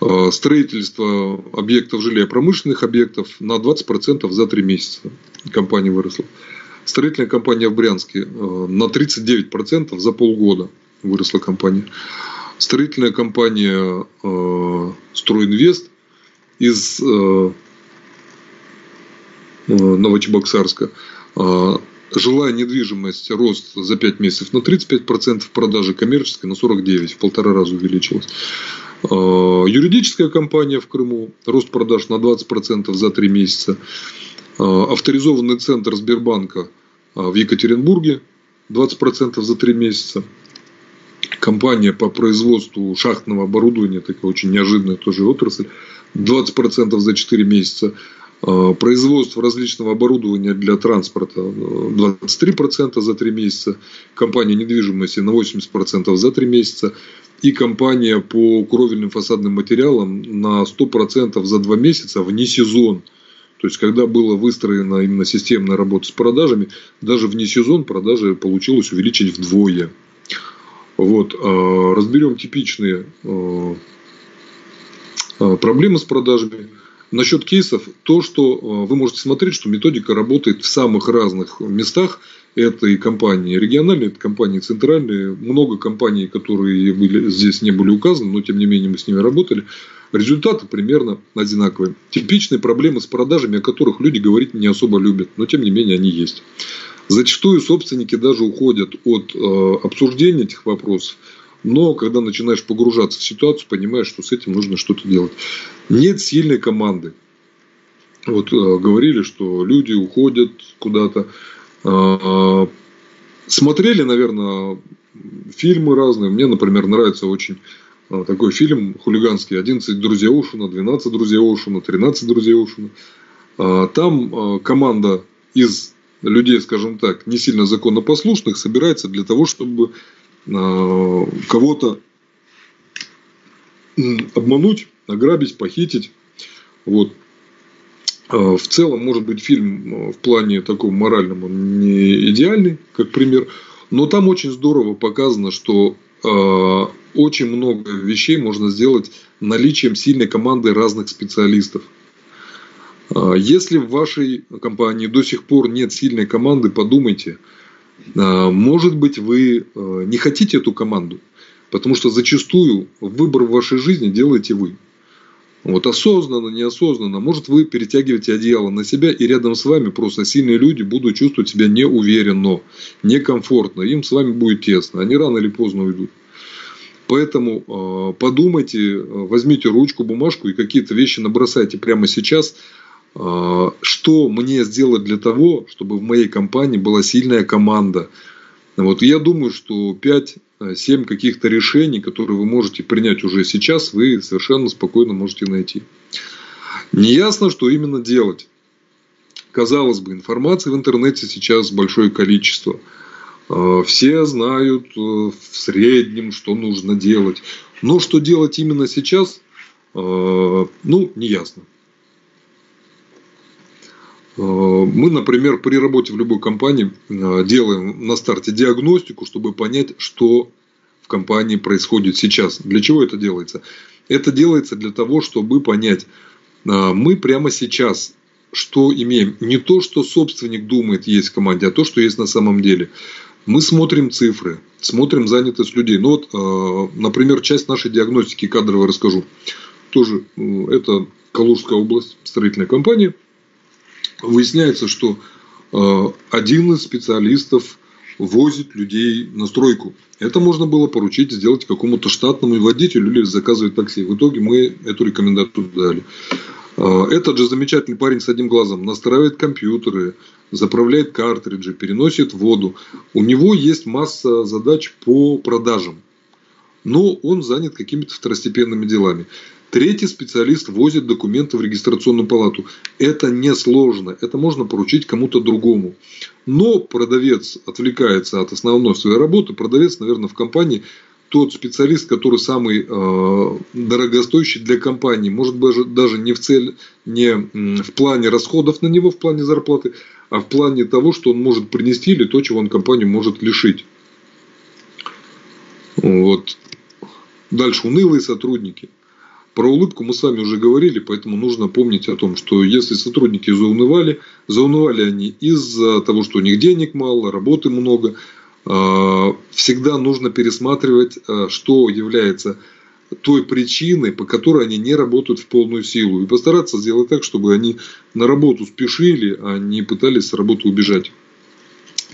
А, строительство объектов жилия промышленных объектов на 20% за 3 месяца компания выросла. Строительная компания в Брянске а, на 39% за полгода выросла компания. Строительная компания Стройинвест из Э, Новочебоксарска. Жилая недвижимость рост за 5 месяцев на 35%, продажи коммерческой на 49%, в полтора раза увеличилась. А, юридическая компания в Крыму, рост продаж на 20% за 3 месяца. А, авторизованный центр Сбербанка в Екатеринбурге 20% за 3 месяца. компания по производству шахтного оборудования, такая очень неожиданная тоже отрасль, 20% за 4 месяца. Э, производство различного оборудования для транспорта 23% за 3 месяца. Компания недвижимости на 80% за 3 месяца. И компания по кровельным фасадным материалам на 100% за 2 месяца вне сезон. То есть, когда была выстроена именно системная работа с продажами, даже вне сезон продажи получилось увеличить вдвое. Вот. Э, разберем типичные э, проблемы с продажами. Насчет кейсов, то, что э, вы можете смотреть, что методика работает в самых разных местах. Это и компании региональные, это компании центральные. Много компаний, которые были, здесь не были указаны, но тем не менее мы с ними работали. Результаты примерно одинаковые. Типичные проблемы с продажами, о которых люди говорить не особо любят, но тем не менее они есть. Зачастую собственники даже уходят от э, обсуждения этих вопросов но когда начинаешь погружаться в ситуацию, понимаешь, что с этим нужно что-то делать. Нет сильной команды. Вот э, говорили, что люди уходят куда-то. Э, смотрели, наверное, фильмы разные. Мне, например, нравится очень э, такой фильм хулиганский. 11 друзей Оушена, 12 друзей Оушена, 13 друзей Оушена. Э, там э, команда из людей, скажем так, не сильно законопослушных собирается для того, чтобы кого-то обмануть, ограбить, похитить. Вот. Э, в целом, может быть, фильм э, в плане таком моральном не идеальный, как пример, но там очень здорово показано, что очень много вещей можно сделать наличием сильной команды разных специалистов. Если в вашей компании до сих пор нет сильной команды, подумайте – может быть, вы э, не хотите эту команду, потому что зачастую выбор в вашей жизни делаете вы. Вот осознанно, неосознанно, может вы перетягиваете одеяло на себя, и рядом с вами просто сильные люди будут чувствовать себя неуверенно, некомфортно, им с вами будет тесно, они рано или поздно уйдут. Поэтому э, подумайте, возьмите ручку, бумажку и какие-то вещи набросайте прямо сейчас – а, что мне сделать для того, чтобы в моей компании была сильная команда. Вот я думаю, что 5-7 каких-то решений, которые вы можете принять уже сейчас, вы совершенно спокойно можете найти. Неясно, что именно делать. Казалось бы, информации в интернете сейчас большое количество. А, все знают э, в среднем, что нужно делать. Но что делать именно сейчас, а, ну, не ясно. Э, мы, например, при работе в любой компании э, делаем на старте диагностику, чтобы понять, что в компании происходит сейчас. Для чего это делается? Это делается для того, чтобы понять, э, мы прямо сейчас что имеем. Не то, что собственник думает есть в команде, а то, что есть на самом деле. Мы смотрим цифры, смотрим занятость людей. Ну вот, например, часть нашей диагностики кадровой расскажу. Тоже это Калужская область, строительная компания – выясняется, что э, один из специалистов возит людей на стройку. Это можно было поручить сделать какому-то штатному водителю или заказывать такси. В итоге мы эту рекомендацию дали. Э, этот же замечательный парень с одним глазом настраивает компьютеры, заправляет картриджи, переносит воду. У него есть масса задач по продажам. Но он занят какими-то второстепенными делами. Третий специалист возит документы в регистрационную палату. Это несложно, это можно поручить кому-то другому. Но продавец отвлекается от основной своей работы. Продавец, наверное, в компании тот специалист, который самый э, дорогостоящий для компании, может быть даже не в цель, не в плане расходов на него, в плане зарплаты, а в плане того, что он может принести или то, чего он компанию может лишить. Вот. Дальше унылые сотрудники. Про улыбку мы с вами уже говорили, поэтому нужно помнить о том, что если сотрудники заунывали, заунывали они из-за того, что у них денег мало, работы много, а, всегда нужно пересматривать, а, что является той причиной, по которой они не работают в полную силу. И постараться сделать так, чтобы они на работу спешили, а не пытались с работы убежать.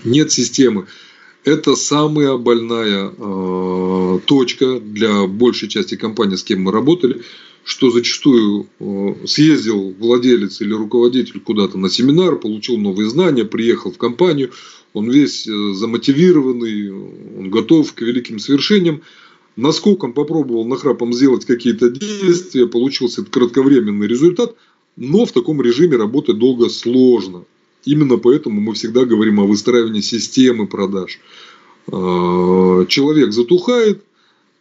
Нет системы это самая больная э, точка для большей части компаний, с кем мы работали, что зачастую э, съездил владелец или руководитель куда-то на семинар, получил новые знания, приехал в компанию, он весь э, замотивированный, он готов к великим свершениям, наскоком попробовал нахрапом сделать какие-то действия, получился кратковременный результат, но в таком режиме работать долго сложно. Именно поэтому мы всегда говорим о выстраивании системы продаж. А, человек затухает,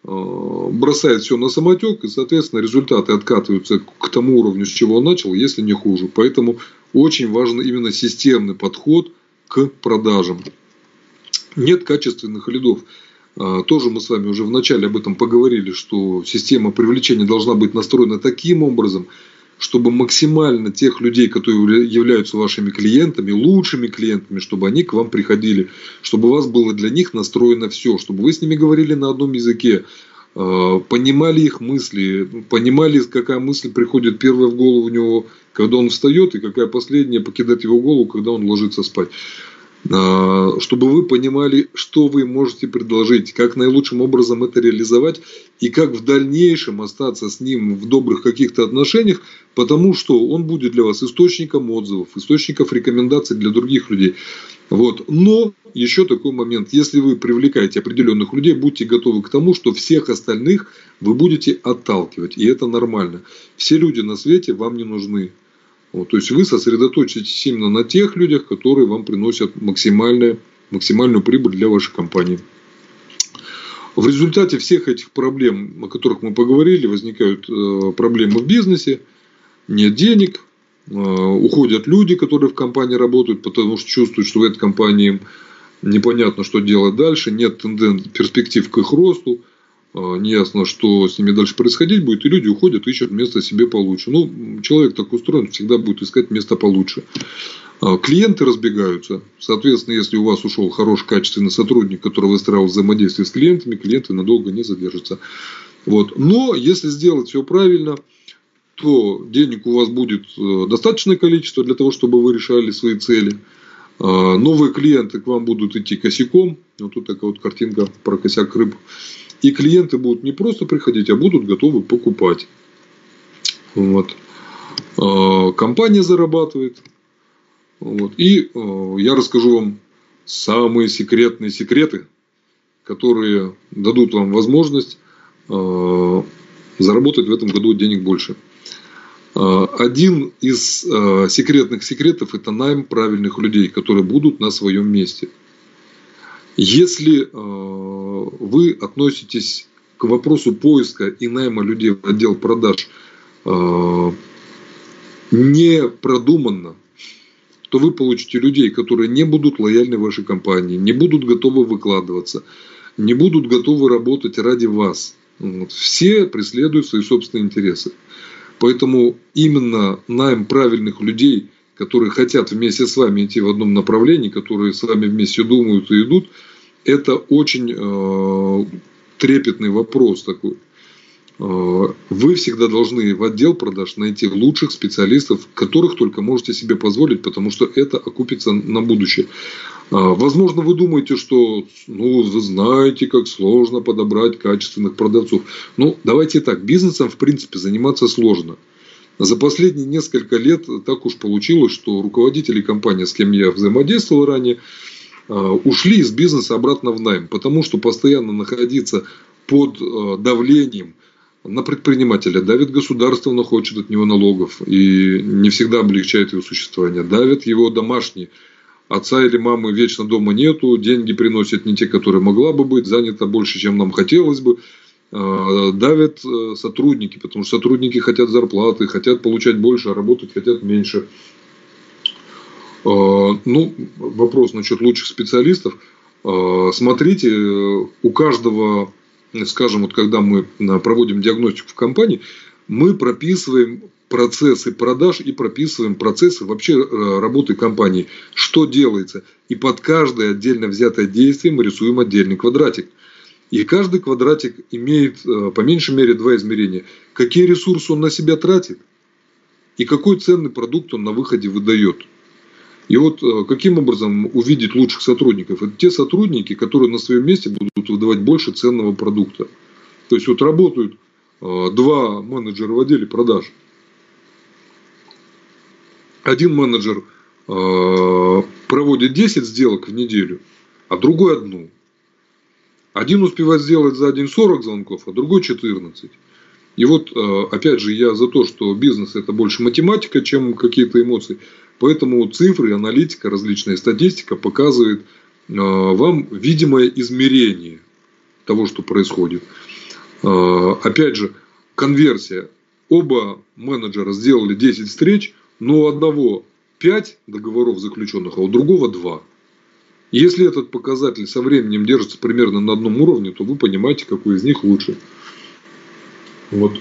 а, бросает все на самотек, и, соответственно, результаты откатываются к тому уровню, с чего он начал, если не хуже. Поэтому очень важен именно системный подход к продажам. Нет качественных лидов. А, тоже мы с вами уже вначале об этом поговорили, что система привлечения должна быть настроена таким образом, чтобы максимально тех людей, которые являются вашими клиентами, лучшими клиентами, чтобы они к вам приходили, чтобы у вас было для них настроено все, чтобы вы с ними говорили на одном языке, а, понимали их мысли, понимали, какая мысль приходит первая в голову у него, когда он встает, и какая последняя покидает его голову, когда он ложится спать. А, чтобы вы понимали, что вы можете предложить, как наилучшим образом это реализовать и как в дальнейшем остаться с ним в добрых каких-то отношениях, потому что он будет для вас источником отзывов, источником рекомендаций для других людей. Вот. Но еще такой момент, если вы привлекаете определенных людей, будьте готовы к тому, что всех остальных вы будете отталкивать, и это нормально. Все люди на свете вам не нужны. Вот, то есть вы сосредоточитесь именно на тех людях, которые вам приносят максимальную, максимальную прибыль для вашей компании. В результате всех этих проблем, о которых мы поговорили, возникают э, проблемы в бизнесе, нет денег, э, уходят люди, которые в компании работают, потому что чувствуют, что в этой компании непонятно, что делать дальше, нет тенденций, перспектив к их росту. А, неясно, что с ними дальше происходить будет, и люди уходят, ищут место себе получше. Ну, человек так устроен, всегда будет искать место получше. А, клиенты разбегаются. Соответственно, если у вас ушел хороший, качественный сотрудник, который выстраивал взаимодействие с клиентами, клиенты надолго не задержатся. Вот. Но если сделать все правильно, то денег у вас будет э, достаточное количество для того, чтобы вы решали свои цели. А, новые клиенты к вам будут идти косяком. Вот тут такая вот картинка про косяк рыб. И клиенты будут не просто приходить, а будут готовы покупать. Вот. А, компания зарабатывает. Вот. И а, я расскажу вам самые секретные секреты, которые дадут вам возможность а, заработать в этом году денег больше. Один из секретных секретов – это найм правильных людей, которые будут на своем месте – если э, вы относитесь к вопросу поиска и найма людей в отдел продаж э, не продуманно, то вы получите людей, которые не будут лояльны вашей компании, не будут готовы выкладываться, не будут готовы работать ради вас. Все преследуют свои собственные интересы. Поэтому именно найм правильных людей которые хотят вместе с вами идти в одном направлении, которые с вами вместе думают и идут, это очень э, трепетный вопрос такой. Э, вы всегда должны в отдел продаж найти лучших специалистов, которых только можете себе позволить, потому что это окупится на будущее. Э, возможно, вы думаете, что ну, вы знаете, как сложно подобрать качественных продавцов. Ну, давайте так, бизнесом в принципе заниматься сложно. За последние несколько лет так уж получилось, что руководители компании, с кем я взаимодействовал ранее, э, ушли из бизнеса обратно в найм, потому что постоянно находиться под э, давлением на предпринимателя, давит государство, но хочет от него налогов и не всегда облегчает его существование, давит его домашние, отца или мамы вечно дома нету, деньги приносят не те, которые могла бы быть, занята больше, чем нам хотелось бы, давят э, сотрудники, потому что сотрудники хотят зарплаты, хотят получать больше, а работать хотят меньше. Э, ну, вопрос насчет лучших специалистов. Смотрите, у каждого, скажем, вот когда мы проводим диагностику в компании, мы прописываем процессы продаж и прописываем процессы вообще работы компании. Что делается. И под каждое отдельно взятое действие мы рисуем отдельный квадратик. И каждый квадратик имеет э, по меньшей мере два измерения. Какие ресурсы он на себя тратит и какой ценный продукт он на выходе выдает. И вот э, каким образом увидеть лучших сотрудников? Это те сотрудники, которые на своем месте будут выдавать больше ценного продукта. То есть вот работают э, два менеджера в отделе продаж. Один менеджер проводит 10 сделок в неделю, а другой одну. Один успевает сделать за день 40 звонков, а другой 14. И вот, э, опять же, я за то, что бизнес это больше математика, чем какие-то эмоции. Поэтому цифры, аналитика, различная статистика показывает э, вам видимое измерение того, что происходит. Э, опять же, конверсия. Оба менеджера сделали 10 встреч, но у одного 5 договоров заключенных, а у другого 2. Если этот показатель со временем держится примерно на одном уровне, то вы понимаете, какой из них лучше. Вот.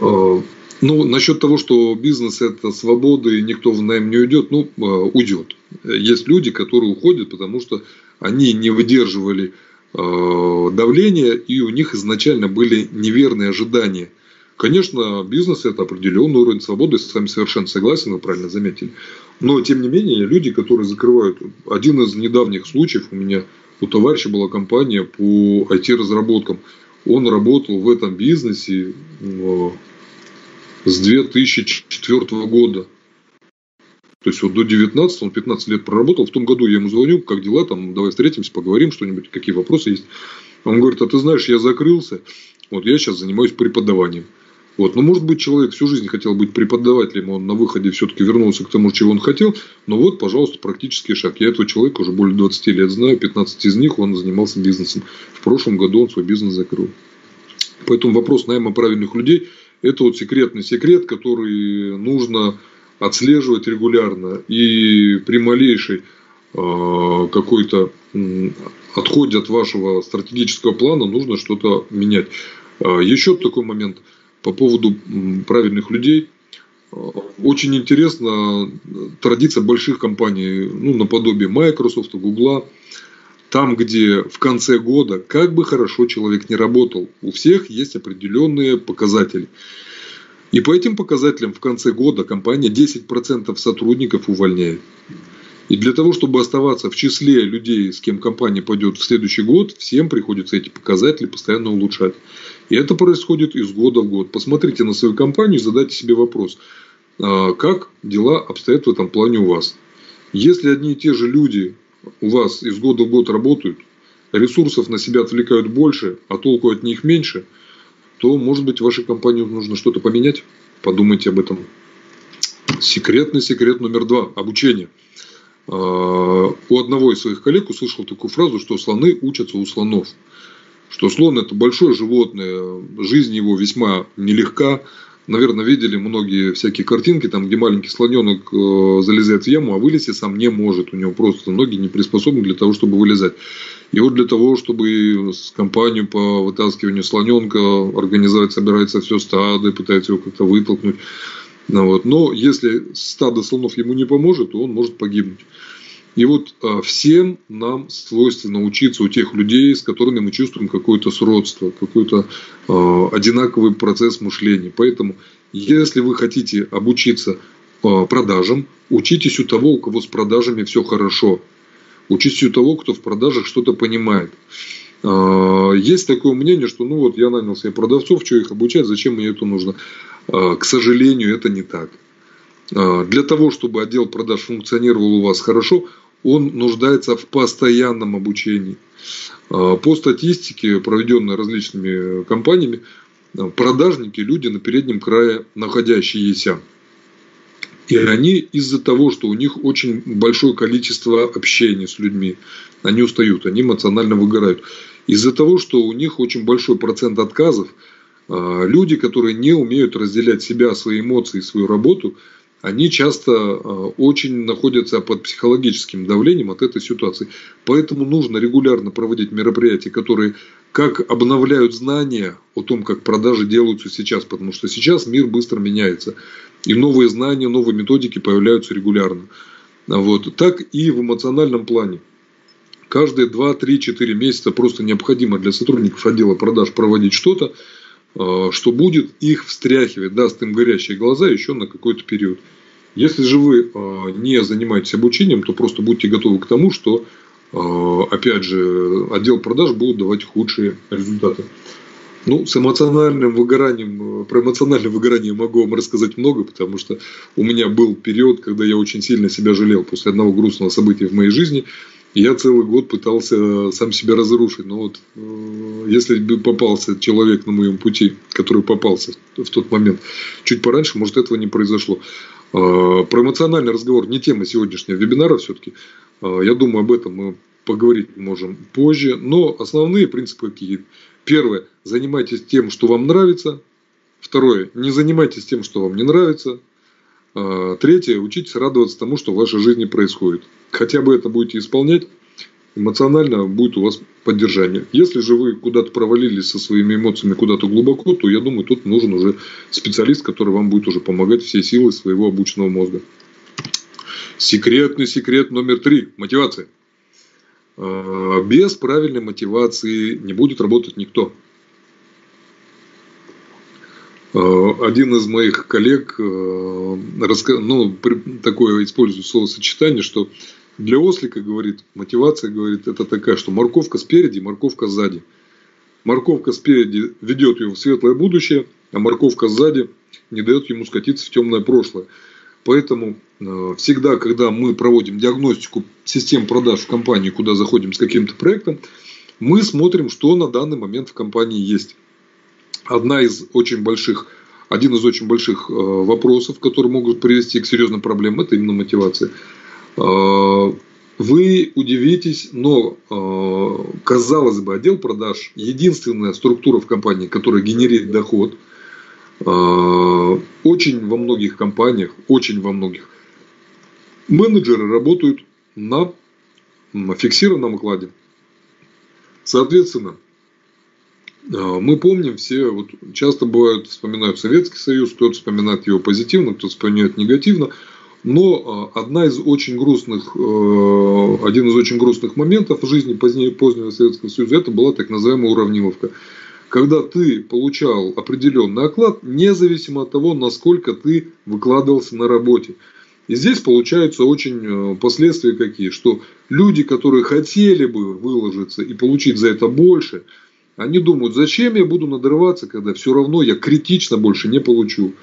А, ну, насчет того, что бизнес это свобода и никто в найм не уйдет, ну, а, уйдет. Есть люди, которые уходят, потому что они не выдерживали а, давления, и у них изначально были неверные ожидания. Конечно, бизнес это определенный уровень свободы, с вами совершенно согласен, вы правильно заметили. Но, тем не менее, люди, которые закрывают... Один из недавних случаев у меня, у товарища была компания по IT-разработкам – он работал в этом бизнесе э, с 2004 года. То есть вот до 19 он 15 лет проработал. В том году я ему звоню, как дела там, давай встретимся, поговорим что-нибудь, какие вопросы есть. Он говорит, а ты знаешь, я закрылся, вот я сейчас занимаюсь преподаванием. Вот. Но, может быть, человек всю жизнь хотел быть преподавателем, он на выходе все-таки вернулся к тому, чего он хотел. Но вот, пожалуйста, практический шаг. Я этого человека уже более 20 лет знаю, 15 из них он занимался бизнесом. В прошлом году он свой бизнес закрыл. Поэтому вопрос найма правильных людей – это вот секретный секрет, который нужно отслеживать регулярно. И при малейшей а, какой-то отходе от вашего стратегического плана нужно что-то менять. А, еще такой момент – по поводу правильных людей. Очень интересна традиция больших компаний, ну, наподобие Microsoft, Google, там, где в конце года, как бы хорошо человек не работал, у всех есть определенные показатели. И по этим показателям в конце года компания 10% сотрудников увольняет. И для того, чтобы оставаться в числе людей, с кем компания пойдет в следующий год, всем приходится эти показатели постоянно улучшать. И это происходит из года в год. Посмотрите на свою компанию и задайте себе вопрос, а, как дела обстоят в этом плане у вас. Если одни и те же люди у вас из года в год работают, ресурсов на себя отвлекают больше, а толку от них меньше, то, может быть, вашей компании нужно что-то поменять. Подумайте об этом. Секретный секрет номер два – обучение. А, у одного из своих коллег услышал такую фразу, что слоны учатся у слонов что слон это большое животное, жизнь его весьма нелегка. Наверное, видели многие всякие картинки, там, где маленький слоненок э, залезает в яму, а вылезти сам не может. У него просто ноги не приспособлены для того, чтобы вылезать. И вот для того, чтобы с компанию по вытаскиванию слоненка организовать, собирается все стадо пытается его как-то вытолкнуть. Ну, вот. Но если стадо слонов ему не поможет, то он может погибнуть. И вот а, всем нам свойственно учиться у тех людей, с которыми мы чувствуем какое-то сродство, какой-то а, одинаковый процесс мышления. Поэтому, если вы хотите обучиться а, продажам, учитесь у того, у кого с продажами все хорошо. Учитесь у того, кто в продажах что-то понимает. Есть такое мнение, что ну вот я нанял себе продавцов, что их обучать, зачем мне это нужно. К сожалению, это не так. Для того, чтобы отдел продаж функционировал у вас хорошо, он нуждается в постоянном обучении. А, по статистике, проведенной различными компаниями, а, продажники – люди на переднем крае находящиеся. И они из-за того, что у них очень большое количество общения с людьми, они устают, они эмоционально выгорают. Из-за того, что у них очень большой процент отказов, а, люди, которые не умеют разделять себя, свои эмоции, свою работу – они часто э, очень находятся под психологическим давлением от этой ситуации. Поэтому нужно регулярно проводить мероприятия, которые как обновляют знания о том, как продажи делаются сейчас, потому что сейчас мир быстро меняется. И новые знания, новые методики появляются регулярно. Вот. Так и в эмоциональном плане. Каждые 2, 3, 4 месяца просто необходимо для сотрудников отдела продаж проводить что-то, что будет их встряхивать, даст им горящие глаза еще на какой-то период. Если же вы э, не занимаетесь обучением, то просто будьте готовы к тому, что, э, опять же, отдел продаж будет давать худшие результаты. Ну, с эмоциональным выгоранием, э, про эмоциональное выгорание могу вам рассказать много, потому что у меня был период, когда я очень сильно себя жалел после одного грустного события в моей жизни. Я целый год пытался сам себя разрушить. Но вот э, если бы попался человек на моем пути, который попался в тот момент чуть пораньше, может этого не произошло. Э, про эмоциональный разговор не тема сегодняшнего вебинара все-таки. Э, я думаю, об этом мы поговорить можем позже. Но основные принципы какие? Первое. Занимайтесь тем, что вам нравится. Второе. Не занимайтесь тем, что вам не нравится. А, третье. Учитесь радоваться тому, что в вашей жизни происходит. Хотя бы это будете исполнять, эмоционально будет у вас поддержание. Если же вы куда-то провалились со своими эмоциями куда-то глубоко, то я думаю, тут нужен уже специалист, который вам будет уже помогать всей силой своего обученного мозга. Секретный секрет номер три. Мотивация. А, без правильной мотивации не будет работать никто. Э, один из моих коллег э, ну, такое использует словосочетание, что для ослика, говорит, мотивация, говорит, это такая, что морковка спереди, морковка сзади. Морковка спереди ведет его в светлое будущее, а морковка сзади не дает ему скатиться в темное прошлое. Поэтому э, всегда, когда мы проводим диагностику систем продаж в компании, куда заходим с каким-то проектом, мы смотрим, что на данный момент в компании есть одна из очень больших, один из очень больших э, вопросов, которые могут привести к серьезным проблемам, это именно мотивация. Э, вы удивитесь, но э, казалось бы, отдел продаж единственная структура в компании, которая генерирует доход. Очень во многих компаниях, очень во многих менеджеры работают на фиксированном окладе. Соответственно, мы помним все, вот часто бывают, вспоминают Советский Союз, кто-то вспоминает его позитивно, кто-то вспоминает негативно. Но а, одна из очень грустных, э, один из очень грустных моментов в жизни позднего Советского Союза, это была так называемая уравниловка. Когда ты получал определенный оклад, независимо от того, насколько ты выкладывался на работе. И здесь получаются очень э, последствия какие, что люди, которые хотели бы выложиться и получить за это больше – они думают, зачем я буду надрываться, когда все равно я критично больше не получу.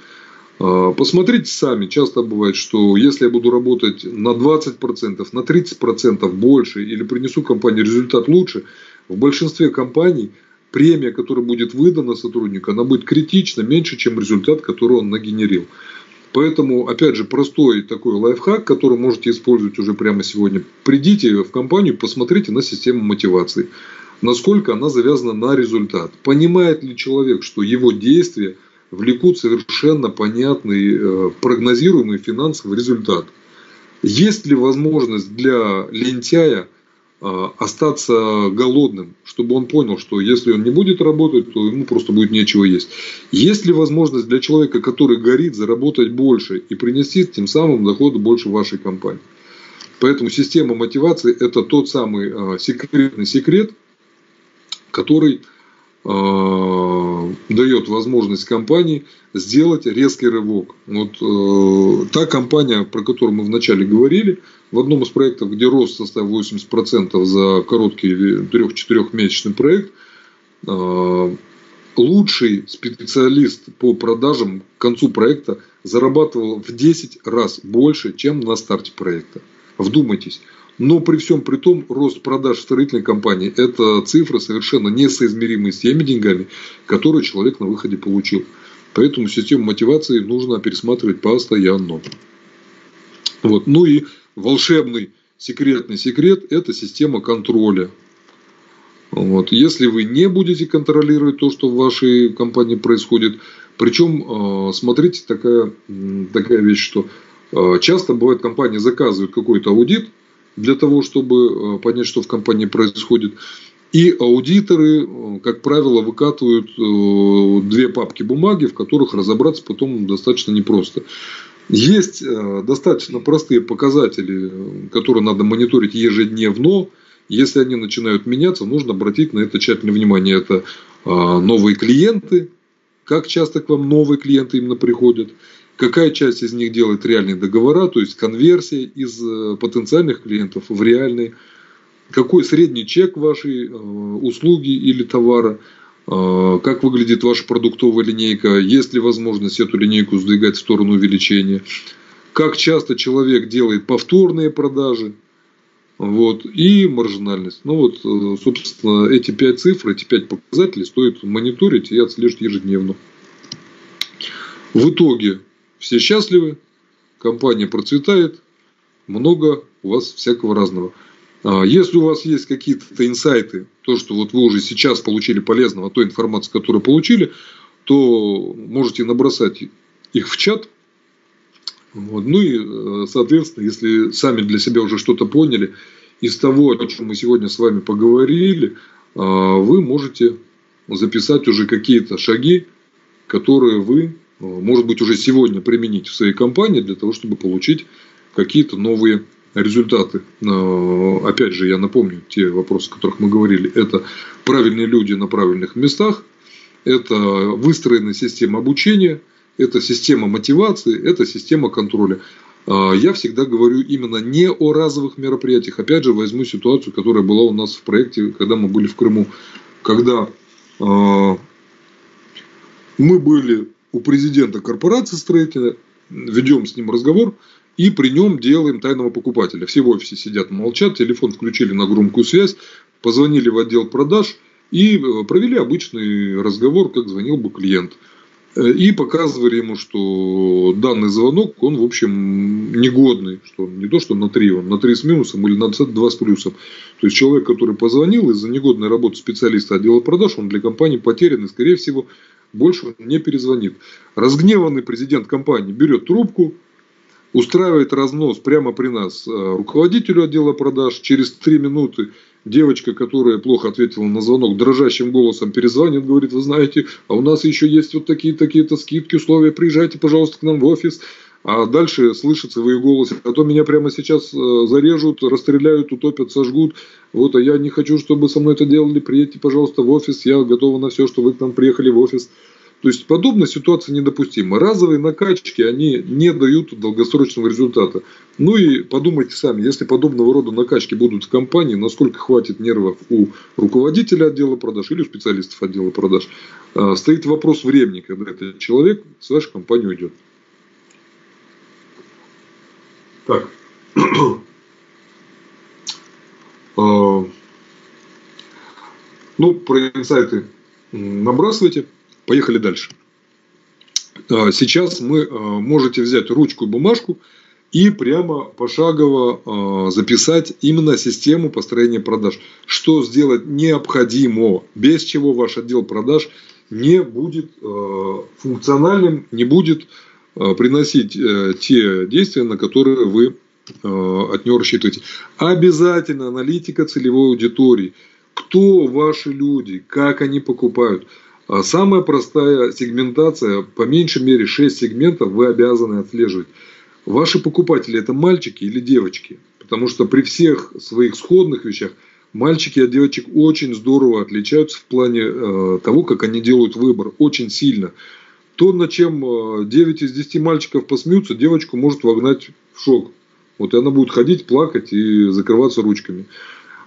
А, посмотрите сами, часто бывает, что если я буду работать на 20%, на 30% больше или принесу компании результат лучше, в большинстве компаний премия, которая будет выдана сотруднику, она будет критично меньше, чем результат, который он нагенерил. Поэтому, опять же, простой такой лайфхак, который можете использовать уже прямо сегодня. Придите в компанию, посмотрите на систему мотивации насколько она завязана на результат. Понимает ли человек, что его действия влекут совершенно понятный, э, прогнозируемый финансовый результат? Есть ли возможность для лентяя э, остаться голодным, чтобы он понял, что если он не будет работать, то ему просто будет нечего есть. Есть ли возможность для человека, который горит, заработать больше и принести тем самым доходы больше вашей компании? Поэтому система мотивации – это тот самый э, секретный секрет, который э, дает возможность компании сделать резкий рывок. Вот э, та компания, про которую мы вначале говорили, в одном из проектов, где рост составил 80% за короткий 3-4 месячный проект, э, лучший специалист по продажам к концу проекта зарабатывал в 10 раз больше, чем на старте проекта. Вдумайтесь. Но при всем при том, рост продаж строительной компании – это цифра совершенно несоизмеримая с теми деньгами, которые человек на выходе получил. Поэтому систему мотивации нужно пересматривать постоянно. Вот. Ну и волшебный секретный секрет – это система контроля. Вот. Если вы не будете контролировать то, что в вашей компании происходит, причем э, смотрите такая, такая вещь, что э, часто бывает компания заказывает какой-то аудит – для того, чтобы э, понять, что в компании происходит. И аудиторы, э, как правило, выкатывают э, две папки бумаги, в которых разобраться потом достаточно непросто. Есть достаточно простые показатели, которые надо мониторить ежедневно. Если они начинают меняться, нужно обратить на это тщательное внимание. Это новые клиенты, как часто к вам новые клиенты именно приходят, Какая часть из них делает реальные договора, то есть конверсия из э, потенциальных клиентов в реальные? Какой средний чек вашей э, услуги или товара? Э, как выглядит ваша продуктовая линейка? Есть ли возможность эту линейку сдвигать в сторону увеличения? Как часто человек делает повторные продажи? вот, и маржинальность. Ну вот, собственно, эти пять цифр, эти пять показателей стоит мониторить и отслеживать ежедневно. В итоге все счастливы, компания процветает, много у вас всякого разного. А если у вас есть какие-то инсайты, то, что вот вы уже сейчас получили полезного, той информации, которую получили, то можете набросать их в чат. Вот. Ну и, э, соответственно, если сами для себя уже что-то поняли из того, о чем мы сегодня с вами поговорили, а, вы можете записать уже какие-то шаги, которые вы, может быть, уже сегодня примените в своей компании для того, чтобы получить какие-то новые результаты. Опять же, я напомню те вопросы, о которых мы говорили. Это правильные люди на правильных местах, это выстроенная система обучения, это система мотивации, это система контроля. А, я всегда говорю именно не о разовых мероприятиях. Опять же, возьму ситуацию, которая была у нас в проекте, когда мы были в Крыму. Когда мы были у президента корпорации строительной, ведем с ним разговор, и при нем делаем тайного покупателя. Все в офисе сидят, молчат, телефон включили на громкую связь, позвонили в отдел продаж и э, провели обычный разговор, как звонил бы клиент. Э, и показывали ему, что данный звонок, он, в общем, негодный. Что не то, что на 3, он на 3 с минусом или на 2 с плюсом. То есть, человек, который позвонил из-за негодной работы специалиста отдела продаж, он для компании потерян и, скорее всего, больше не перезвонит. Разгневанный президент компании берет трубку, устраивает разнос прямо при нас э, руководителю отдела продаж. Через три минуты девочка, которая плохо ответила на звонок, дрожащим голосом перезвонит, говорит, вы знаете, а у нас еще есть вот такие-такие-то скидки, условия, приезжайте, пожалуйста, к нам в офис. А дальше слышится в ее голосе, а то меня прямо сейчас э, зарежут, расстреляют, утопят, сожгут. Вот, а я не хочу, чтобы со мной это делали. Приедьте, пожалуйста, в офис. Я готова на все, что вы к нам приехали в офис. То есть подобная ситуация недопустима. Разовые накачки, они не дают долгосрочного результата. Ну и подумайте сами, если подобного рода накачки будут в компании, насколько хватит нервов у руководителя отдела продаж или у специалистов отдела продаж. А, стоит вопрос времени, когда этот человек с вашей компании уйдет. Так. *clears throat* А, ну, про инсайты набрасывайте. Поехали дальше. А, сейчас вы а, можете взять ручку и бумажку и прямо пошагово записать именно систему построения продаж. Что сделать необходимо, без чего ваш отдел продаж не будет функциональным, не будет приносить э, те действия, на которые вы от него рассчитываете. Обязательно аналитика целевой аудитории. Кто ваши люди, как они покупают – а самая простая сегментация, по меньшей мере 6 сегментов вы обязаны отслеживать. Ваши покупатели это мальчики или девочки? Потому что при всех своих сходных вещах мальчики от девочек очень здорово отличаются в плане э, того, как они делают выбор. Очень сильно. То, над чем 9 э, из 10 мальчиков посмеются, девочку может вогнать в шок. Вот и она будет ходить, плакать и закрываться ручками.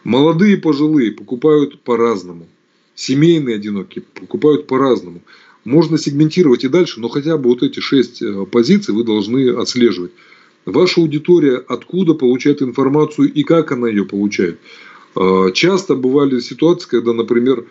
Молодые и пожилые покупают по-разному семейные одинокие покупают по-разному. Можно сегментировать и дальше, но хотя бы вот эти шесть э, позиций вы должны отслеживать. Ваша аудитория откуда получает информацию и как она ее получает. Э, часто бывали ситуации, когда, например,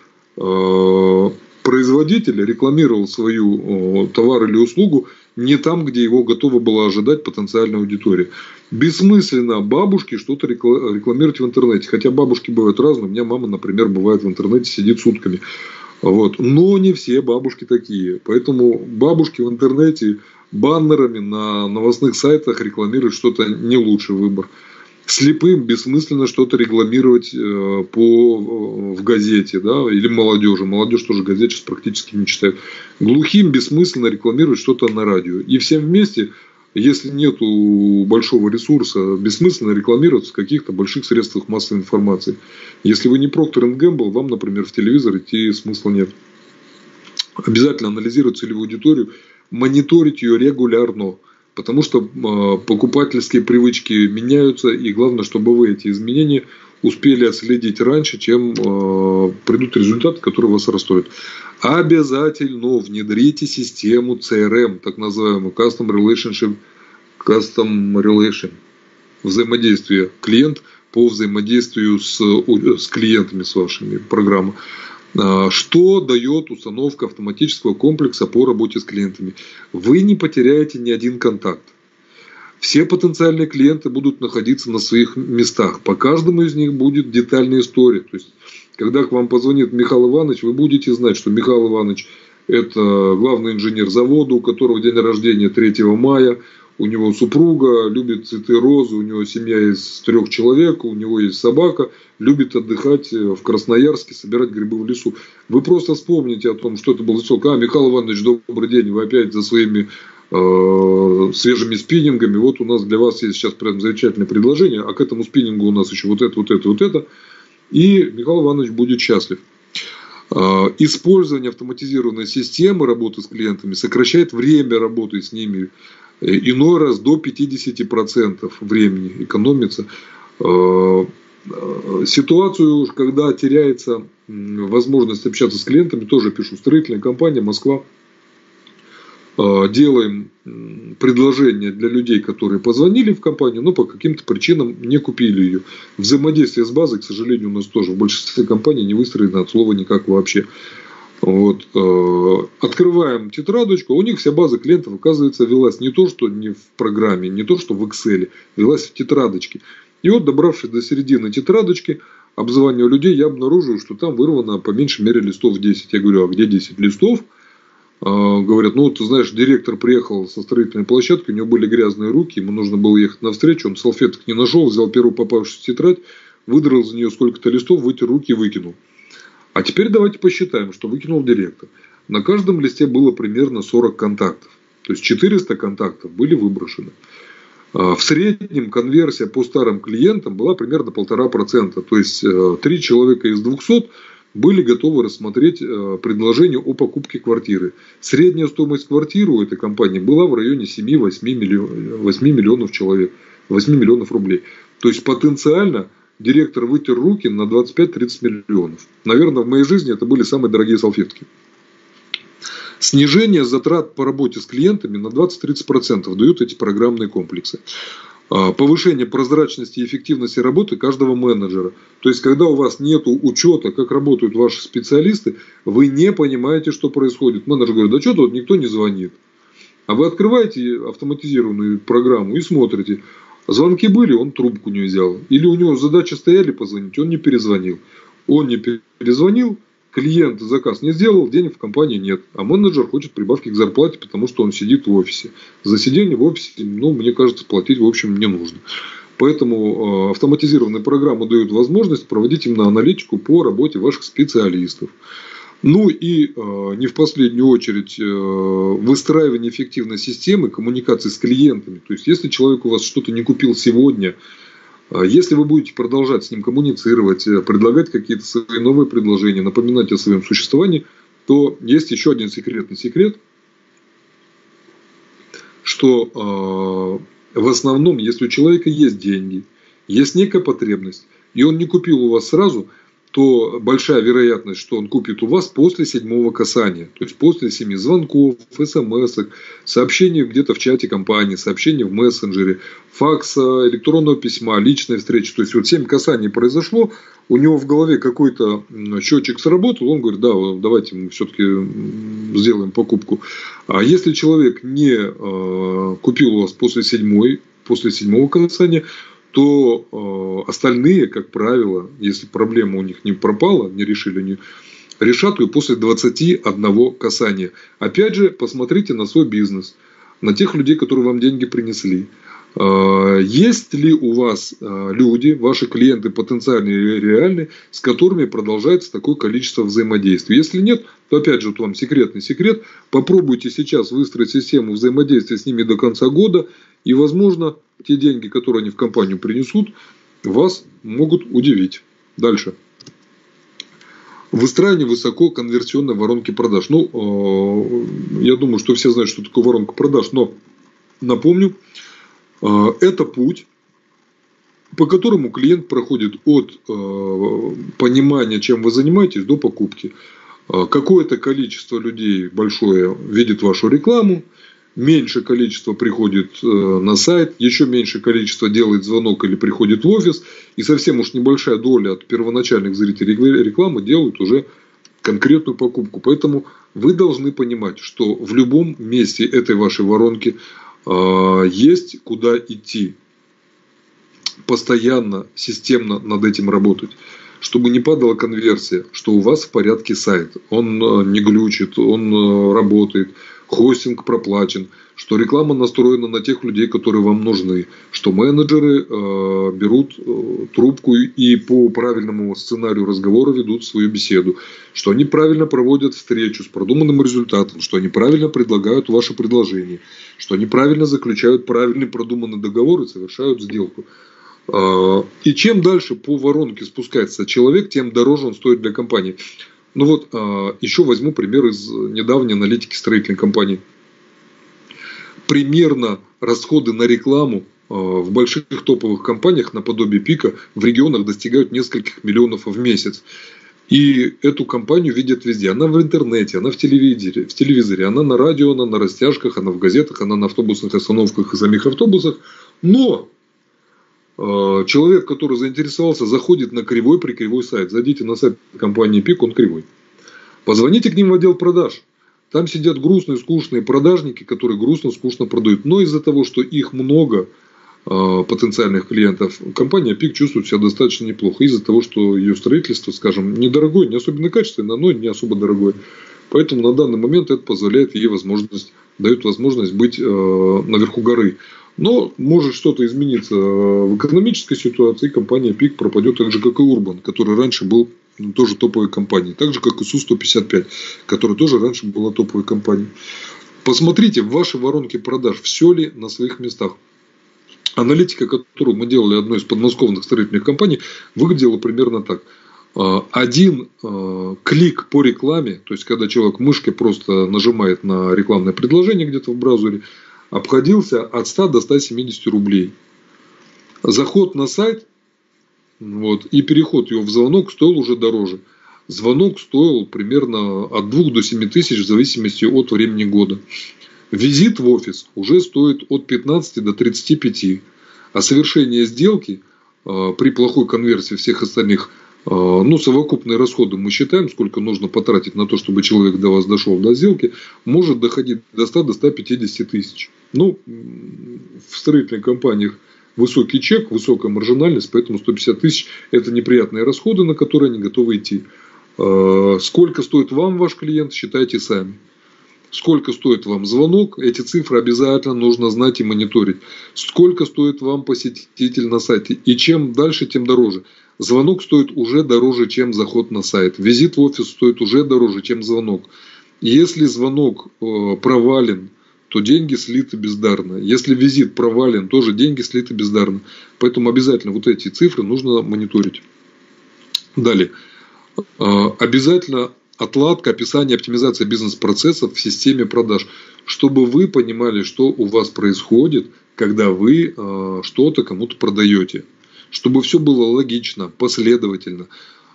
производитель рекламировал свою товар или услугу не там, где его готова была ожидать потенциальная аудитория. Бессмысленно бабушке что-то рекламировать в интернете. Хотя бабушки бывают разные. У меня мама, например, бывает в интернете, сидит сутками. Вот. Но не все бабушки такие. Поэтому бабушки в интернете баннерами на новостных сайтах рекламируют что-то не лучший выбор слепым бессмысленно что-то регламировать э, по, в газете, да, или молодежи. Молодежь тоже газет сейчас практически не читает. Глухим бессмысленно рекламировать что-то на радио. И всем вместе, если нет большого ресурса, бессмысленно рекламироваться в каких-то больших средствах массовой информации. Если вы не Procter Gamble, вам, например, в телевизор идти смысла нет. Обязательно анализировать целевую аудиторию, мониторить ее регулярно. Потому что а, покупательские привычки меняются, и главное, чтобы вы эти изменения успели отследить раньше, чем а, придут результаты, которые вас расстроят. Обязательно внедрите систему CRM, так называемую Custom Relationship, Custom Relation, взаимодействие клиент по взаимодействию с, с клиентами, с вашими программами. А, что дает установка автоматического комплекса по работе с клиентами? Вы не потеряете ни один контакт. Все потенциальные клиенты будут находиться на своих местах. По каждому из них будет детальная история. То есть, когда к вам позвонит Михаил Иванович, вы будете знать, что Михаил Иванович – это главный инженер завода, у которого день рождения 3 мая, у него супруга, любит цветы розы, у него семья из трех человек, у него есть собака, любит отдыхать в Красноярске, собирать грибы в лесу. Вы просто вспомните о том, что это был лицо. А, Михаил Иванович, добрый день, вы опять за своими Э, свежими спиннингами. Вот у нас для вас есть сейчас прям замечательное предложение, а к этому спиннингу у нас еще вот это, вот это, вот это. И Михаил Иванович будет счастлив. Э, использование автоматизированной системы работы с клиентами сокращает время работы с ними. Э, иной раз до 50% времени экономится. Ситуацию, когда теряется возможность общаться с клиентами, тоже пишу. Строительная компания Москва Э, делаем предложение для людей, которые позвонили в компанию, но по каким-то причинам не купили ее. Взаимодействие с базой, к сожалению, у нас тоже в большинстве компаний не выстроено от слова никак вообще. Вот. Э, открываем тетрадочку, у них вся база клиентов, оказывается, велась не то, что не в программе, не то, что в Excel, велась в тетрадочке. И вот, добравшись до середины тетрадочки, обзванивая людей, я обнаружил, что там вырвано по меньшей мере листов 10. Я говорю, а где 10 листов? А, говорят, ну, ты знаешь, директор приехал со строительной площадки, у него были грязные руки, ему нужно было ехать навстречу, он салфеток не нашел, взял первую попавшуюся тетрадь, выдрал из нее сколько-то листов, вытер руки и выкинул. А теперь давайте посчитаем, что выкинул директор. На каждом листе было примерно 40 контактов. То есть 400 контактов были выброшены. А, в среднем конверсия по старым клиентам была примерно 1,5%. То есть 3 э, человека из 200 были готовы рассмотреть э, предложение о покупке квартиры. Средняя стоимость квартиры у этой компании была в районе 7-8 миллионов, 8 миллионов человек, 8 миллионов рублей. То есть потенциально директор вытер руки на 25-30 миллионов. Наверное, в моей жизни это были самые дорогие салфетки. Снижение затрат по работе с клиентами на 20-30% дают эти программные комплексы. А, повышение прозрачности и эффективности работы каждого менеджера. То есть, когда у вас нет учета, как работают ваши специалисты, вы не понимаете, что происходит. Менеджер говорит, да что тут никто не звонит. А вы открываете автоматизированную программу и смотрите, звонки были, он трубку не взял. Или у него задачи стояли позвонить, он не перезвонил. Он не перезвонил, клиент заказ не сделал, денег в компании нет. А менеджер хочет прибавки к зарплате, потому что он сидит в офисе. За сидение в офисе, ну, мне кажется, платить, в общем, не нужно. Поэтому э, автоматизированные программы дают возможность проводить именно аналитику по работе ваших специалистов. Ну и э, не в последнюю очередь э, выстраивание эффективной системы коммуникации с клиентами. То есть, если человек у вас что-то не купил сегодня, а если вы будете продолжать с ним коммуницировать, э, предлагать какие-то свои новые предложения, напоминать о своем существовании, то есть еще один секретный секрет, что э, в основном, если у человека есть деньги, есть некая потребность, и он не купил у вас сразу – то большая вероятность, что он купит у вас после седьмого касания. То есть после семи звонков, смс, сообщений где-то в чате компании, сообщений в мессенджере, факса, электронного письма, личной встречи. То есть вот семь касаний произошло, у него в голове какой-то счетчик сработал, он говорит, да, давайте мы все-таки сделаем покупку. А если человек не э, купил у вас после седьмой, после седьмого касания, то э, остальные, как правило, если проблема у них не пропала, не решили, не решат ее после 21 касания. Опять же, посмотрите на свой бизнес, на тех людей, которые вам деньги принесли. Э, есть ли у вас э, люди, ваши клиенты потенциальные или реальные, с которыми продолжается такое количество взаимодействий? Если нет, то опять же, вот вам секретный секрет. Попробуйте сейчас выстроить систему взаимодействия с ними до конца года, и, возможно, те деньги, которые они в компанию принесут, вас могут удивить. Дальше. Выстраивание высоко конверсионной воронки продаж. Ну, э, я думаю, что все знают, что такое воронка продаж, но напомню, э, это путь, по которому клиент проходит от э, понимания, чем вы занимаетесь, до покупки. Какое-то количество людей большое видит вашу рекламу, меньше количество приходит э, на сайт, еще меньше количество делает звонок или приходит в офис, и совсем уж небольшая доля от первоначальных зрителей рекламы делают уже конкретную покупку. Поэтому вы должны понимать, что в любом месте этой вашей воронки э, есть куда идти. Постоянно, системно над этим работать чтобы не падала конверсия, что у вас в порядке сайт, он э, не глючит, он работает, хостинг проплачен, что реклама настроена на тех людей, которые вам нужны, что менеджеры э, берут э, трубку и по правильному сценарию разговора ведут свою беседу, что они правильно проводят встречу с продуманным результатом, что они правильно предлагают ваше предложение, что они правильно заключают правильный продуманный договор и совершают сделку. А, и чем дальше по воронке спускается человек, тем дороже он стоит для компании. Ну вот, а, еще возьму пример из недавней аналитики строительной компании. Примерно расходы на рекламу а, в больших топовых компаниях наподобие пика в регионах достигают нескольких миллионов в месяц. И эту компанию видят везде. Она в интернете, она в телевизоре, в телевизоре, она на радио, она на растяжках, она в газетах, она на автобусных остановках и самих автобусах. Но Э, человек, который заинтересовался, заходит на кривой при кривой сайт. Зайдите на сайт компании ПИК, он кривой. Позвоните к ним в отдел продаж. Там сидят грустные, скучные продажники, которые грустно, скучно продают. Но из-за того, что их много, э, потенциальных клиентов, компания ПИК чувствует себя достаточно неплохо. Из-за того, что ее строительство, скажем, недорогое, не особенно качественное, но не особо дорогое. Поэтому на данный момент это позволяет ей возможность, дает возможность быть э, наверху горы. Но может что-то измениться э, в экономической ситуации, компания ПИК пропадет так же, как и Урбан, который раньше был ну, тоже топовой компанией. Так же, как и Су-155, которая тоже раньше была топовой компанией. Посмотрите в вашей воронке продаж, все ли на своих местах. Аналитика, которую мы делали одной из подмосковных строительных компаний, выглядела примерно так. Э, один э, клик по рекламе, то есть когда человек мышкой просто нажимает на рекламное предложение где-то в браузере, обходился от 100 до 170 рублей. Заход на сайт вот, и переход его в звонок стоил уже дороже. Звонок стоил примерно от 2 до 7 тысяч в зависимости от времени года. Визит в офис уже стоит от 15 до 35. А совершение сделки э, при плохой конверсии всех остальных а, ну, совокупные расходы мы считаем, сколько нужно потратить на то, чтобы человек до вас дошел до сделки, может доходить до 100 до 150 тысяч. Ну, в строительных компаниях высокий чек, высокая маржинальность, поэтому 150 тысяч – это неприятные расходы, на которые они готовы идти. А, сколько стоит вам ваш клиент, считайте сами. Сколько стоит вам звонок, эти цифры обязательно нужно знать и мониторить. Сколько стоит вам посетитель на сайте. И чем дальше, тем дороже. Звонок стоит уже дороже, чем заход на сайт. Визит в офис стоит уже дороже, чем звонок. Если звонок э, провален, то деньги слиты бездарно. Если визит провален, тоже деньги слиты бездарно. Поэтому обязательно вот эти цифры нужно мониторить. Далее. Э, обязательно отладка, описание, оптимизация бизнес-процессов в системе продаж, чтобы вы понимали, что у вас происходит, когда вы э, что-то кому-то продаете чтобы все было логично, последовательно,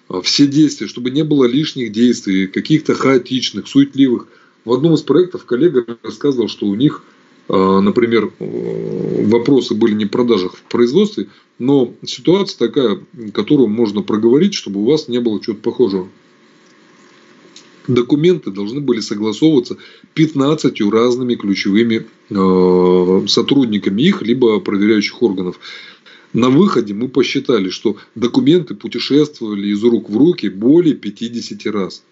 а, все действия, чтобы не было лишних действий, каких-то хаотичных, суетливых. В одном из проектов коллега рассказывал, что у них, а, например, вопросы были не в продажах, в производстве, но ситуация такая, которую можно проговорить, чтобы у вас не было чего-то похожего. Документы должны были согласовываться 15 разными ключевыми а, сотрудниками их, либо проверяющих органов. На выходе мы посчитали, что документы путешествовали из рук в руки более 50 раз.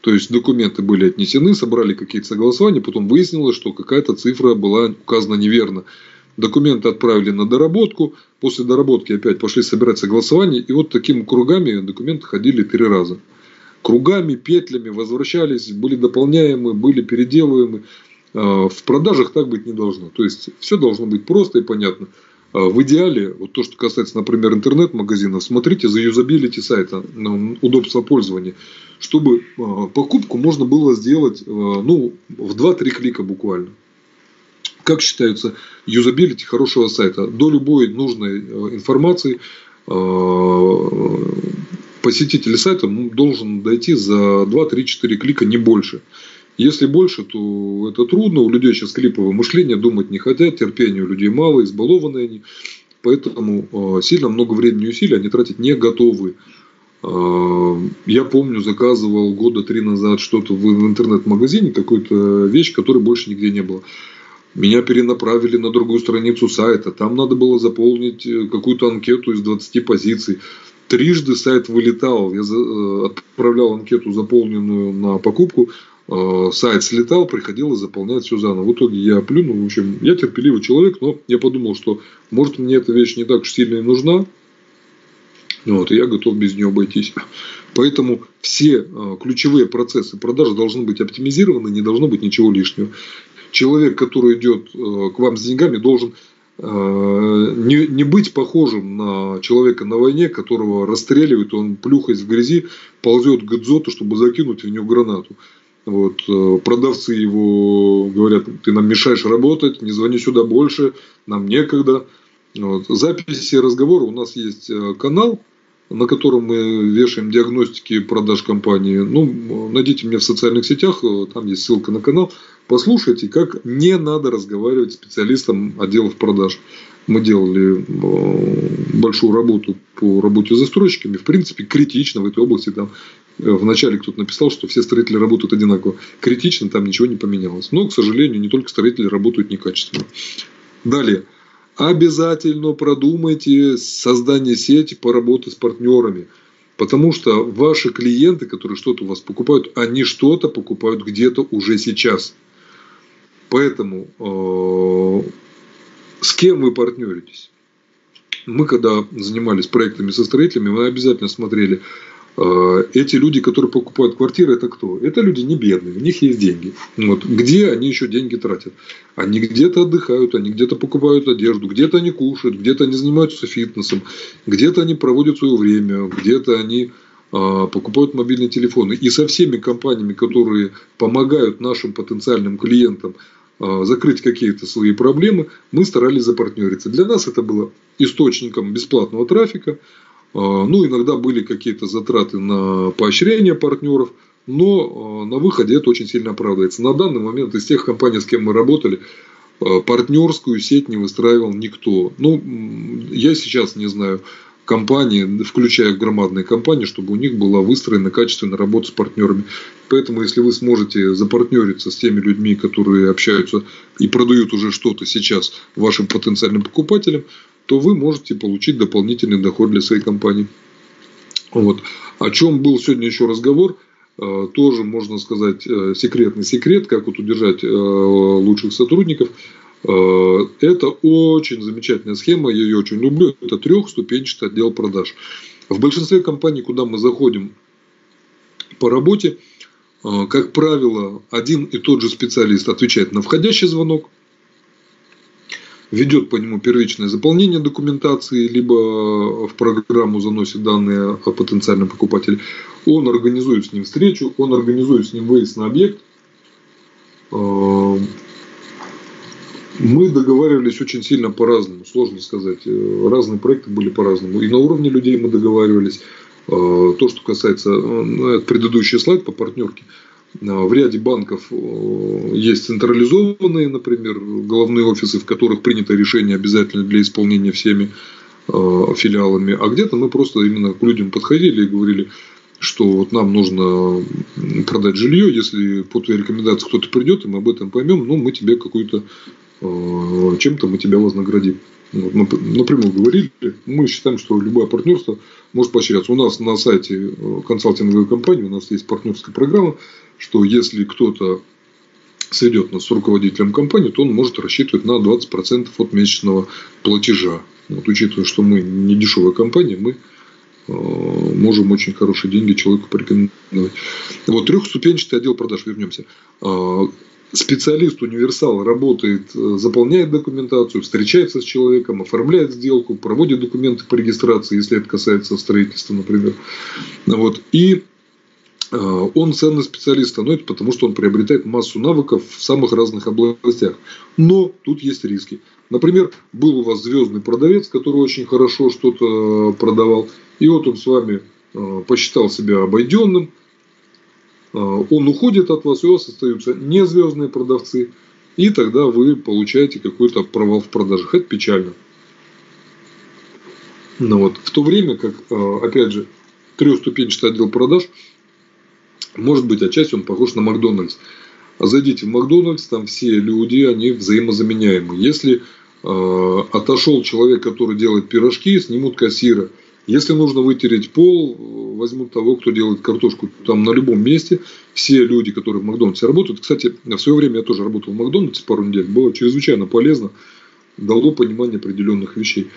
То есть документы были отнесены, собрали какие-то согласования, потом выяснилось, что какая-то цифра была указана неверно. Документы отправили на доработку, после доработки опять пошли собирать согласования, и вот такими кругами документы ходили три раза. Кругами, петлями возвращались, были дополняемы, были переделываемы. А, в продажах так быть не должно. То есть все должно быть просто и понятно. А, в идеале, вот то, что касается, например, интернет-магазинов, смотрите за юзабилити сайта, удобство пользования, чтобы а, покупку можно было сделать а, ну, в 2-3 клика буквально. Как считается юзабилити хорошего сайта? До любой нужной информации посетитель сайта должен дойти за 2-3-4 клика, не больше. Если больше, то это трудно. У людей сейчас клиповое мышление, думать не хотят, терпения у людей мало, избалованные они. Поэтому сильно много времени и усилий они тратить не готовы. Я помню, заказывал года три назад что-то в интернет-магазине, какую-то вещь, которой больше нигде не было. Меня перенаправили на другую страницу сайта. Там надо было заполнить э, какую-то анкету из 20 позиций. Трижды сайт вылетал. Я э, отправлял анкету, заполненную на покупку. Э, сайт слетал, приходилось заполнять все заново. В итоге я плюнул. В общем, я терпеливый человек, но я подумал, что может мне эта вещь не так уж сильно и нужна. Вот, и я готов без нее обойтись. Поэтому все ключевые процессы продажи должны быть оптимизированы, не должно быть ничего лишнего человек, который идет э, к вам с деньгами, должен э, не, не быть похожим на человека на войне, которого расстреливают, он плюхаясь в грязи, ползет к Гдзоту, чтобы закинуть в него гранату. Вот, э, продавцы его говорят, ты нам мешаешь работать, не звони сюда больше, нам некогда. Вот. Записи разговора у нас есть канал, на котором мы вешаем диагностики продаж компании. Ну, найдите меня в социальных сетях, там есть ссылка на канал. Послушайте, как не надо разговаривать с специалистом отделов продаж. Мы делали э, большую работу по работе с застройщиками. В принципе, критично в этой области. Там э, вначале кто-то написал, что все строители работают одинаково. Критично там ничего не поменялось. Но, к сожалению, не только строители работают некачественно. Далее. Обязательно продумайте создание сети по работе с партнерами. Потому что ваши клиенты, которые что-то у вас покупают, они что-то покупают где-то уже сейчас. Поэтому э, с кем вы партнеритесь? Мы когда занимались проектами со строителями, мы обязательно смотрели, э, эти люди, которые покупают квартиры, это кто? Это люди не бедные, у них есть деньги. Вот. Где они еще деньги тратят? Они где-то отдыхают, они где-то покупают одежду, где-то они кушают, где-то они занимаются фитнесом, где-то они проводят свое время, где-то они э, покупают мобильные телефоны. И со всеми компаниями, которые помогают нашим потенциальным клиентам Э, закрыть какие-то свои проблемы, мы старались запартнериться. Для нас это было источником бесплатного трафика. Э, ну, иногда были какие-то затраты на поощрение партнеров, но э, на выходе это очень сильно оправдывается. На данный момент из тех компаний, с кем мы работали, партнерскую сеть не выстраивал никто. Ну, я сейчас не знаю, компании, включая громадные компании, чтобы у них была выстроена качественная работа с партнерами. Поэтому, если вы сможете запартнериться с теми людьми, которые общаются и продают уже что-то сейчас вашим потенциальным покупателям, то вы можете получить дополнительный доход для своей компании. Вот. О чем был сегодня еще разговор, э, тоже можно сказать э, секретный секрет, как вот удержать э, лучших сотрудников – это очень замечательная схема, я ее очень люблю. Это трехступенчатый отдел продаж. В большинстве компаний, куда мы заходим по работе, как правило, один и тот же специалист отвечает на входящий звонок, ведет по нему первичное заполнение документации, либо в программу заносит данные о потенциальном покупателе. Он организует с ним встречу, он организует с ним выезд на объект, э, мы договаривались очень сильно по-разному, сложно сказать. Разные проекты были по-разному. И на уровне людей мы договаривались. Э, то, что касается ну, предыдущий слайд по партнерке. Э, в ряде банков есть централизованные, например, головные офисы, в которых принято решение обязательно для исполнения всеми филиалами. А где-то мы просто именно к людям подходили и говорили, что вот нам нужно продать жилье, если по твоей рекомендации кто-то придет, и мы об этом поймем, ну, мы тебе какую-то Э, чем-то мы тебя вознаградим. Напрямую говорили, мы считаем, что любое партнерство может поощряться. У нас на сайте э, консалтинговой компании у нас есть партнерская программа, что если кто-то сведет нас с руководителем компании, то он может рассчитывать на 20% от месячного платежа. Вот, учитывая, что мы не дешевая компания, мы э, можем очень хорошие деньги человеку порекомендовать. Вот трехступенчатый отдел продаж, вернемся специалист универсал работает, э, заполняет документацию, встречается с человеком, оформляет сделку, проводит документы по регистрации, если это касается строительства, например. Вот. И э, он ценный специалист становится, потому что он приобретает массу навыков в самых разных областях. Но тут есть риски. Например, был у вас звездный продавец, который очень хорошо что-то продавал, и вот он с вами э, посчитал себя обойденным, он уходит от вас, и у вас остаются незвездные продавцы, и тогда вы получаете какой-то провал в продажах. Это печально. Но вот, в то время как, опять же, трехступенчатый отдел продаж, может быть, отчасти он похож на Макдональдс. Зайдите в Макдональдс, там все люди, они взаимозаменяемы. Если э, отошел человек, который делает пирожки, снимут кассира. Если нужно вытереть пол, возьмут того, кто делает картошку там на любом месте. Все люди, которые в Макдональдсе работают. Кстати, в свое время я тоже работал в Макдональдсе пару недель. Было чрезвычайно полезно. Дало понимание определенных вещей.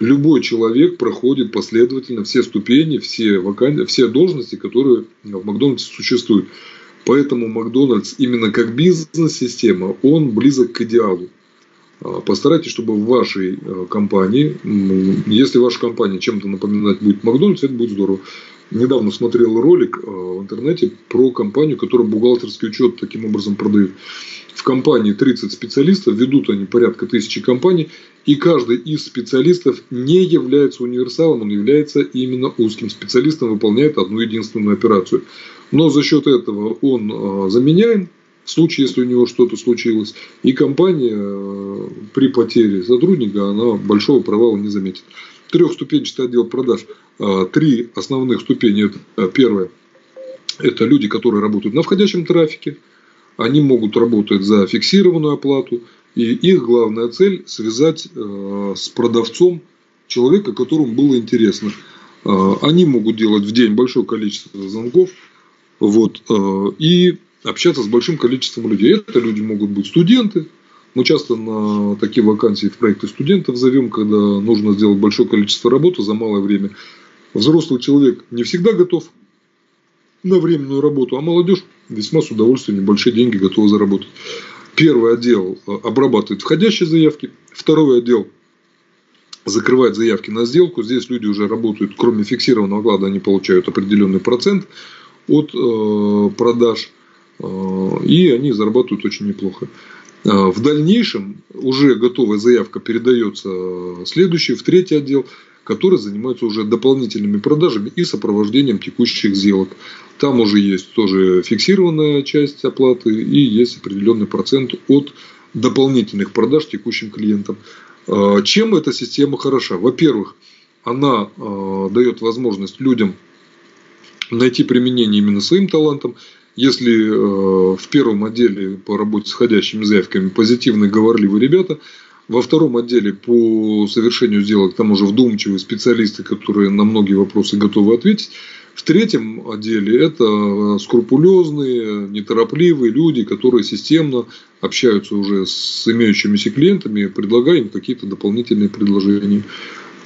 Любой человек проходит последовательно все ступени, все, вакансии, все должности, которые в Макдональдсе существуют. Поэтому Макдональдс именно как бизнес-система, он близок к идеалу. А, постарайтесь, чтобы в вашей а, компании, если ваша компания чем-то напоминать будет Макдональдс, это будет здорово. Недавно смотрел ролик а, в интернете про компанию, которая бухгалтерский учет таким образом продает. В компании 30 специалистов, ведут они порядка тысячи компаний, и каждый из специалистов не является универсалом, он является именно узким специалистом, выполняет одну единственную операцию. Но за счет этого он а, заменяем в случае, если у него что-то случилось. И компания а, при потере сотрудника она большого провала не заметит. Трехступенчатый отдел продаж. А, три основных ступени. Первое. Это люди, которые работают на входящем трафике. Они могут работать за фиксированную оплату. И их главная цель связать с продавцом человека, которому было интересно. Они могут делать в день большое количество звонков, вот, э, и общаться с большим количеством людей. Это люди могут быть студенты. Мы часто на такие вакансии в проекты студентов зовем, когда нужно сделать большое количество работы за малое время. Взрослый человек не всегда готов на временную работу, а молодежь весьма с удовольствием небольшие деньги готова заработать. Первый отдел э, обрабатывает входящие заявки, второй отдел закрывает заявки на сделку. Здесь люди уже работают, кроме фиксированного оклада, они получают определенный процент от э, продаж, э, и они зарабатывают очень неплохо. Э, в дальнейшем уже готовая заявка передается следующий, в третий отдел, который занимается уже дополнительными продажами и сопровождением текущих сделок. Там уже есть тоже фиксированная часть оплаты и есть определенный процент от дополнительных продаж текущим клиентам. Чем эта система хороша? Во-первых, она дает возможность людям найти применение именно своим талантам. Если э, в первом отделе по работе с входящими заявками позитивные, говорливые ребята, во втором отделе по совершению сделок там уже вдумчивые специалисты, которые на многие вопросы готовы ответить. В третьем отделе это скрупулезные, неторопливые люди, которые системно общаются уже с имеющимися клиентами, предлагая им какие-то дополнительные предложения.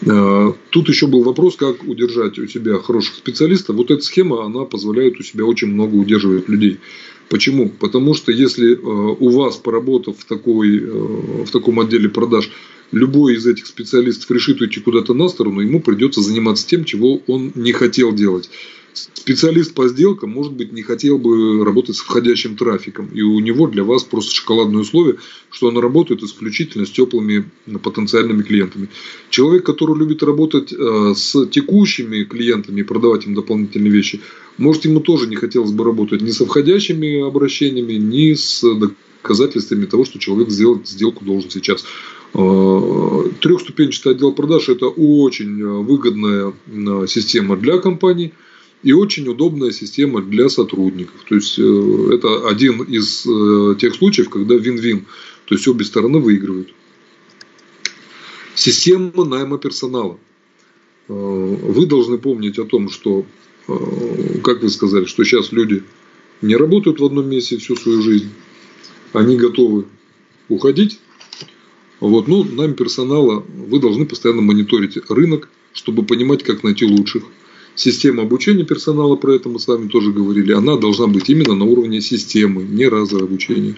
Э, тут еще был вопрос, как удержать у себя хороших специалистов. Вот эта схема, она позволяет у себя очень много удерживать людей. Почему? Потому что если э, у вас, поработав в, такой, э, в таком отделе продаж, любой из этих специалистов решит уйти куда-то на сторону, ему придется заниматься тем, чего он не хотел делать специалист по сделкам, может быть, не хотел бы работать с входящим трафиком. И у него для вас просто шоколадное условие, что он работает исключительно с теплыми потенциальными клиентами. Человек, который любит работать э, с текущими клиентами и продавать им дополнительные вещи, может, ему тоже не хотелось бы работать ни со входящими обращениями, ни с доказательствами того, что человек сделать сделку должен сейчас. Э, Трехступенчатый отдел продаж – это очень выгодная э, система для компании – и очень удобная система для сотрудников. То есть, э, это один из э, тех случаев, когда вин-вин. То есть, обе стороны выигрывают. Система найма персонала. Э, вы должны помнить о том, что, как вы сказали, что сейчас люди не работают в одном месте всю свою жизнь. Они готовы уходить. Вот, ну, найм персонала вы должны постоянно мониторить рынок, чтобы понимать, как найти лучших система обучения персонала, про это мы с вами тоже говорили, она должна быть именно на уровне системы, не разовое обучение.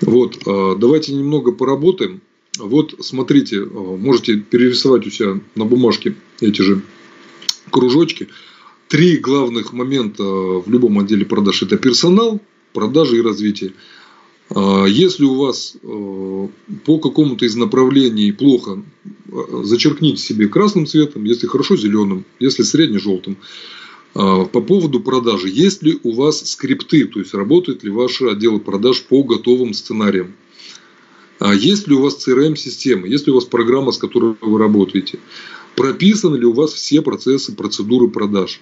Вот, а, давайте немного поработаем. Вот, смотрите, а, можете перерисовать у себя на бумажке эти же кружочки. Три главных момента в любом отделе продаж – это персонал, продажи и развитие. А, если у вас э, по какому-то из направлений плохо, э, зачеркните себе красным цветом, если хорошо зеленым, если средне желтым. По поводу продажи. Есть ли у вас скрипты, то есть работают ли ваши отделы продаж по готовым сценариям? Есть ли у вас CRM-система? Есть ли у вас программа, с которой вы работаете? Прописаны ли у вас все процессы, процедуры продаж?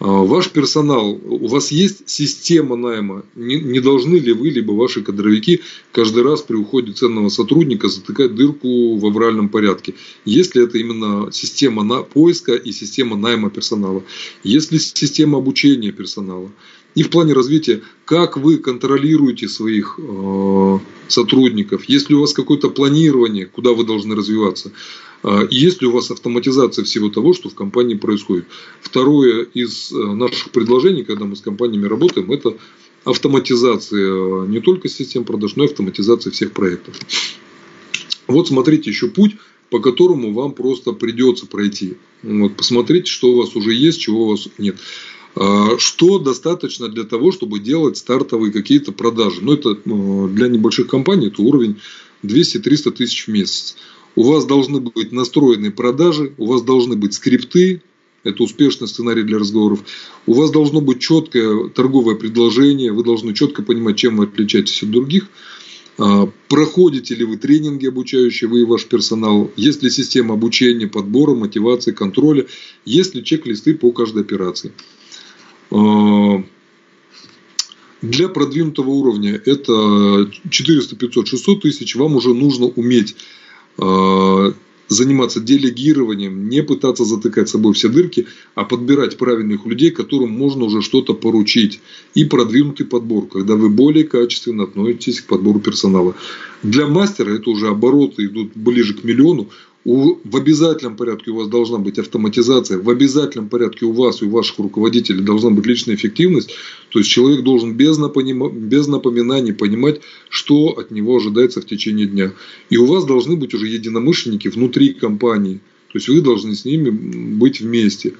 А, ваш персонал, у вас есть система найма, не, не должны ли вы, либо ваши кадровики каждый раз при уходе ценного сотрудника затыкать дырку в авральном порядке? Есть ли это именно система на поиска и система найма персонала? Есть ли система обучения персонала? И в плане развития, как вы контролируете своих э, сотрудников, есть ли у вас какое-то планирование, куда вы должны развиваться, есть ли у вас автоматизация всего того, что в компании происходит. Второе из э, наших предложений, когда мы с компаниями работаем, это автоматизация не только систем продаж, но и автоматизация всех проектов. Вот смотрите еще путь, по которому вам просто придется пройти. Вот, посмотрите, что у вас уже есть, чего у вас нет. А, что достаточно для того, чтобы делать стартовые какие-то продажи. Ну, это ну, для небольших компаний это уровень 200-300 тысяч в месяц. У вас должны быть настроенные продажи, у вас должны быть скрипты, это успешный сценарий для разговоров. У вас должно быть четкое торговое предложение, вы должны четко понимать, чем вы отличаетесь от других. А, проходите ли вы тренинги обучающие, вы и ваш персонал? Есть ли система обучения, подбора, мотивации, контроля? Есть ли чек-листы по каждой операции? А, для продвинутого уровня это 400, 500, 600 тысяч. Вам уже нужно уметь заниматься делегированием, не пытаться затыкать собой все дырки, а подбирать правильных людей, которым можно уже что-то поручить. И продвинутый подбор, когда вы более качественно относитесь к подбору персонала. Для мастера это уже обороты идут ближе к миллиону у, в обязательном порядке у вас должна быть автоматизация, в обязательном порядке у вас и у ваших руководителей должна быть личная эффективность. То есть человек должен без, напонима, без напоминаний понимать, что от него ожидается в течение дня. И у вас должны быть уже единомышленники внутри компании. То есть вы должны с ними быть вместе.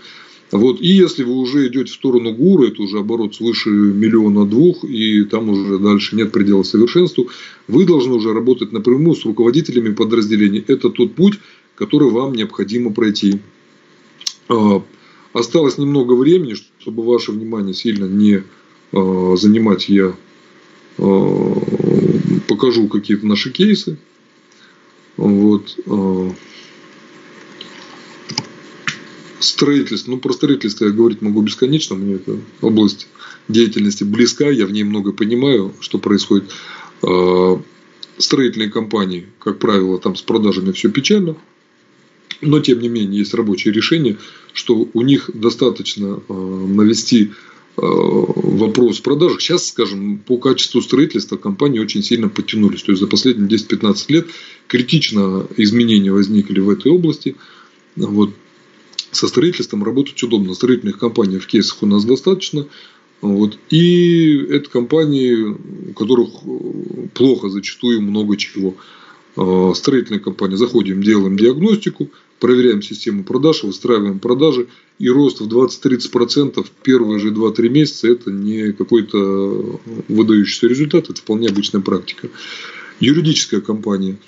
Вот. И если вы уже идете в сторону гуру, это уже оборот свыше миллиона двух, и там уже дальше нет предела совершенству, вы должны уже работать напрямую с руководителями подразделений. Это тот путь, который вам необходимо пройти. А, осталось немного времени, чтобы ваше внимание сильно не а, занимать. Я а, покажу какие-то наши кейсы. Вот строительство. Ну, про строительство я говорить могу бесконечно. Мне эта область деятельности близка. Я в ней много понимаю, что происходит. А, строительные компании, как правило, там с продажами все печально. Но, тем не менее, есть рабочие решения, что у них достаточно а, навести а, вопрос продажи. Сейчас, скажем, по качеству строительства компании очень сильно подтянулись. То есть за последние 10-15 лет критично изменения возникли в этой области. Вот со строительством работать удобно. Строительных компаний в кейсах у нас достаточно. Вот. И это компании, у которых плохо зачастую много чего. А, строительная компания, заходим, делаем диагностику, проверяем систему продаж, выстраиваем продажи, и рост в 20-30% в первые же 2-3 месяца – это не какой-то выдающийся результат, это вполне обычная практика. Юридическая компания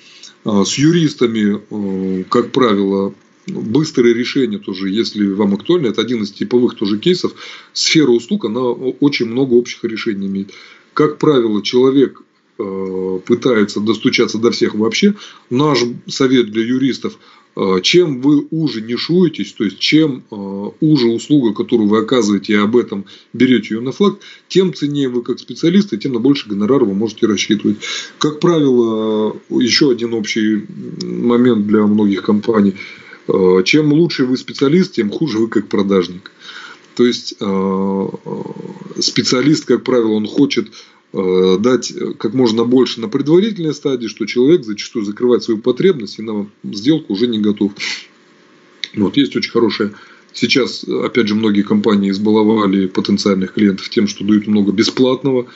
а, с юристами, а, как правило, быстрое решение тоже, если вам актуально, это один из типовых тоже кейсов. Сфера услуг, она очень много общих решений имеет. Как правило, человек э, пытается достучаться до всех вообще. Наш совет для юристов э, чем вы уже нишуетесь, то есть чем э, уже услуга, которую вы оказываете, и об этом берете ее на флаг, тем ценнее вы как специалист, и тем на больше гонорар вы можете рассчитывать. Как правило, еще один общий момент для многих компаний – чем лучше вы специалист, тем хуже вы как продажник. То есть э, специалист, как правило, он хочет э, дать как можно больше на предварительной стадии, что человек зачастую закрывает свою потребность и на сделку уже не готов. Вот, есть очень хорошая Сейчас, опять же, многие компании избаловали потенциальных клиентов тем, что дают много бесплатного.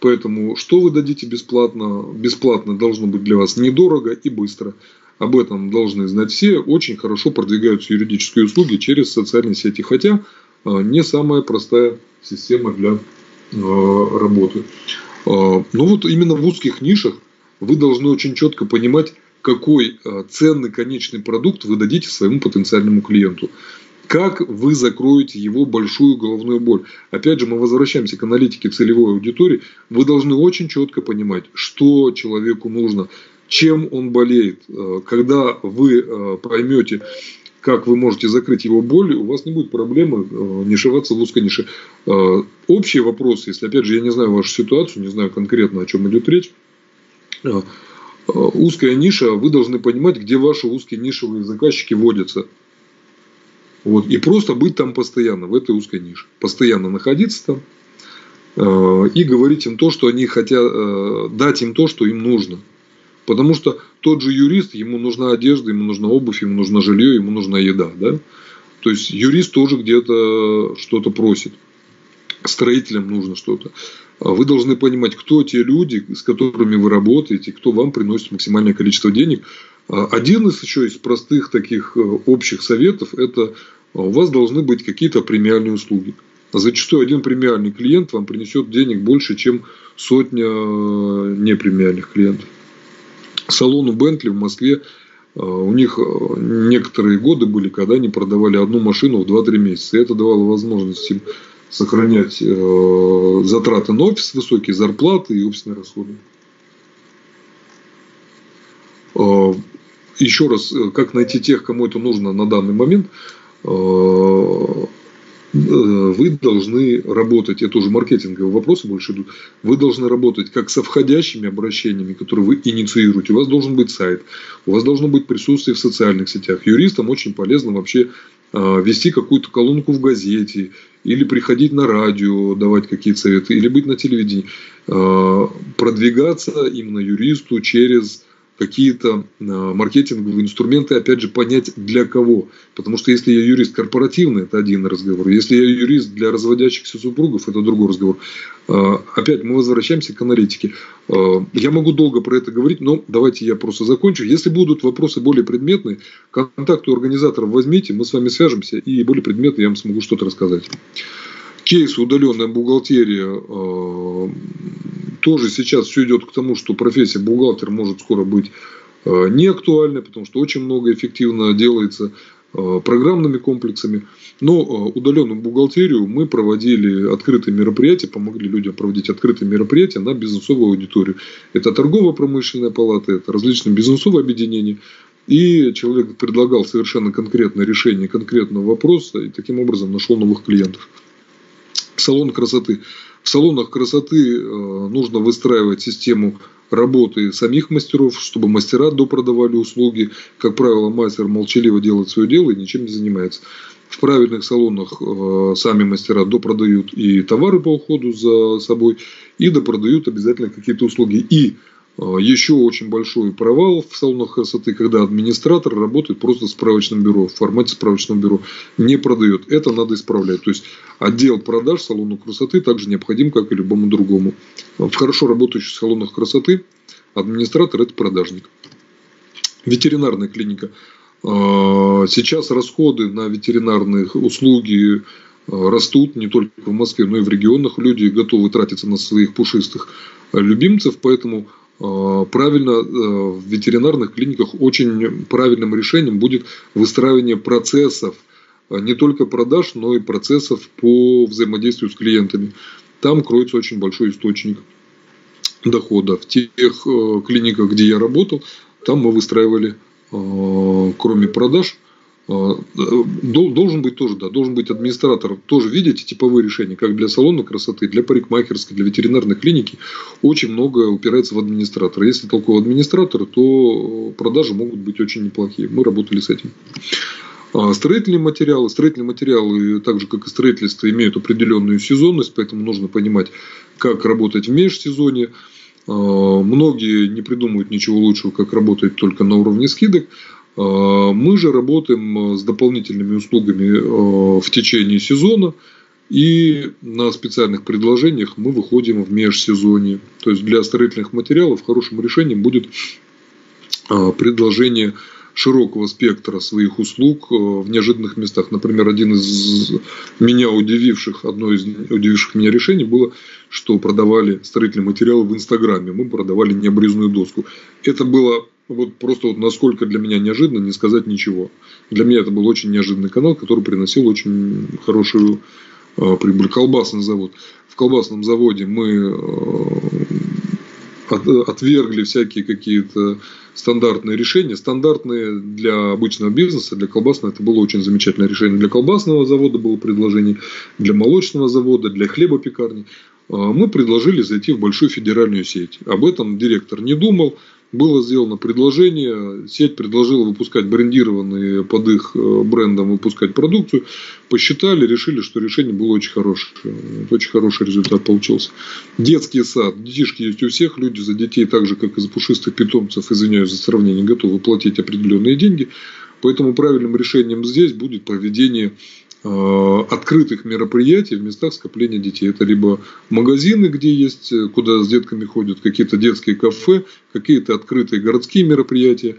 Поэтому, что вы дадите бесплатно? Бесплатно должно быть для вас недорого и быстро об этом должны знать все, очень хорошо продвигаются юридические услуги через социальные сети, хотя а, не самая простая система для а, работы. А, но вот именно в узких нишах вы должны очень четко понимать, какой ценный конечный продукт вы дадите своему потенциальному клиенту. как вы закроете его большую головную боль? Опять же, мы возвращаемся к аналитике целевой аудитории. Вы должны очень четко понимать, что человеку нужно, чем он болеет. Э, когда вы э, поймете, как вы можете закрыть его боль, у вас не будет проблемы э, нишеваться в узкой нише. Общие вопросы, если, опять же, я не знаю вашу ситуацию, не знаю конкретно, о чем идет речь, узкая ниша, вы должны понимать, где ваши узкие нишевые заказчики водятся. Вот. И просто быть там постоянно, в этой узкой нише. Постоянно находиться там и говорить им то, что они хотят, дать им то, что им нужно. Потому что тот же юрист, ему нужна одежда, ему нужна обувь, ему нужно жилье, ему нужна еда. Да? То есть юрист тоже где-то что-то просит. Строителям нужно что-то. А вы должны понимать, кто те люди, с которыми вы работаете, кто вам приносит максимальное количество денег. А один из еще из простых таких э, общих советов – это у вас должны быть какие-то премиальные услуги. Зачастую один премиальный клиент вам принесет денег больше, чем сотня э, непремиальных клиентов. Салону Бентли в Москве э, у них некоторые годы были, когда они продавали одну машину в 2-3 месяца. И это давало возможность им сохранять э, затраты на офис, высокие зарплаты и офисные расходы. Э, еще раз, э, как найти тех, кому это нужно на данный момент, вы должны работать, это уже маркетинговые вопросы больше идут, вы должны работать как со входящими обращениями, которые вы инициируете. У вас должен быть сайт, у вас должно быть присутствие в социальных сетях. Юристам очень полезно вообще вести какую-то колонку в газете или приходить на радио, давать какие-то советы, или быть на телевидении, а, продвигаться именно юристу через какие-то а, маркетинговые инструменты, опять же, понять для кого. Потому что если я юрист корпоративный, это один разговор. Если я юрист для разводящихся супругов, это другой разговор. А, опять мы возвращаемся к аналитике. А, я могу долго про это говорить, но давайте я просто закончу. Если будут вопросы более предметные, контакт у организаторов возьмите, мы с вами свяжемся, и более предметно я вам смогу что-то рассказать. Кейс удаленная бухгалтерия тоже сейчас все идет к тому, что профессия бухгалтер может скоро быть э, не актуальной, потому что очень много эффективно делается э, программными комплексами. Но э, удаленную бухгалтерию мы проводили открытые мероприятия, помогли людям проводить открытые мероприятия на бизнесовую аудиторию. Это торгово-промышленная палата, это различные бизнесовые объединения. И человек предлагал совершенно конкретное решение конкретного вопроса и таким образом нашел новых клиентов. Салон красоты. В салонах красоты э, нужно выстраивать систему работы самих мастеров, чтобы мастера допродавали услуги. Как правило, мастер молчаливо делает свое дело и ничем не занимается. В правильных салонах э, сами мастера допродают и товары по уходу за собой, и допродают обязательно какие-то услуги. И Еще очень большой провал в салонах красоты, когда администратор работает просто в справочном бюро, в формате справочного бюро, не продает. Это надо исправлять. То есть отдел продаж салона красоты также необходим, как и любому другому. В хорошо работающих салонах красоты администратор – это продажник. Ветеринарная клиника. А, сейчас расходы на ветеринарные услуги а, растут не только в Москве, но и в регионах. Люди готовы тратиться на своих пушистых любимцев, поэтому правильно э, в ветеринарных клиниках очень правильным решением будет выстраивание процессов э, не только продаж, но и процессов по взаимодействию с клиентами. Там кроется очень большой источник дохода. В тех клиниках, где я работал, там мы выстраивали, кроме продаж, а, должен быть тоже, да, должен быть администратор, тоже видите типовые решения, как для салона красоты, для парикмахерской, для ветеринарной клиники, очень много упирается в администратора. Если толковый администратор, то продажи могут быть очень неплохие. Мы работали с этим. А, строительные материалы. Строительные материалы, так же как и строительство, имеют определенную сезонность, поэтому нужно понимать, как работать в межсезонье. А, многие не придумывают ничего лучшего, как работать только на уровне скидок. А, мы же работаем э, с дополнительными услугами э, в течение сезона. И на специальных предложениях мы выходим в межсезонье. То есть для строительных материалов хорошим решением будет предложение широкого спектра своих услуг э, в неожиданных местах. Например, один из меня удививших, одно из удививших меня решений было, что продавали строительные материалы в Инстаграме. Мы продавали необрезную доску. Это было вот просто вот насколько для меня неожиданно, не сказать ничего. Для меня это был очень неожиданный канал, который приносил очень хорошую э, прибыль. Колбасный завод. В колбасном заводе мы э, отвергли всякие какие-то стандартные решения. Стандартные для обычного бизнеса, для колбасного это было очень замечательное решение. Для колбасного завода было предложение, для молочного завода, для хлебопекарни. А, мы предложили зайти в большую федеральную сеть. Об этом директор не думал было сделано предложение, сеть предложила выпускать брендированные под их э, брендом выпускать продукцию, посчитали, решили, что решение было очень хорошее, очень хороший результат получился. Детский сад, детишки есть у всех, люди за детей так же, как и за пушистых питомцев, извиняюсь за сравнение, готовы платить определенные деньги, поэтому правильным решением здесь будет проведение открытых мероприятий в местах скопления детей. Это либо магазины, где есть, э, куда с детками ходят, какие-то детские кафе, какие-то открытые городские мероприятия,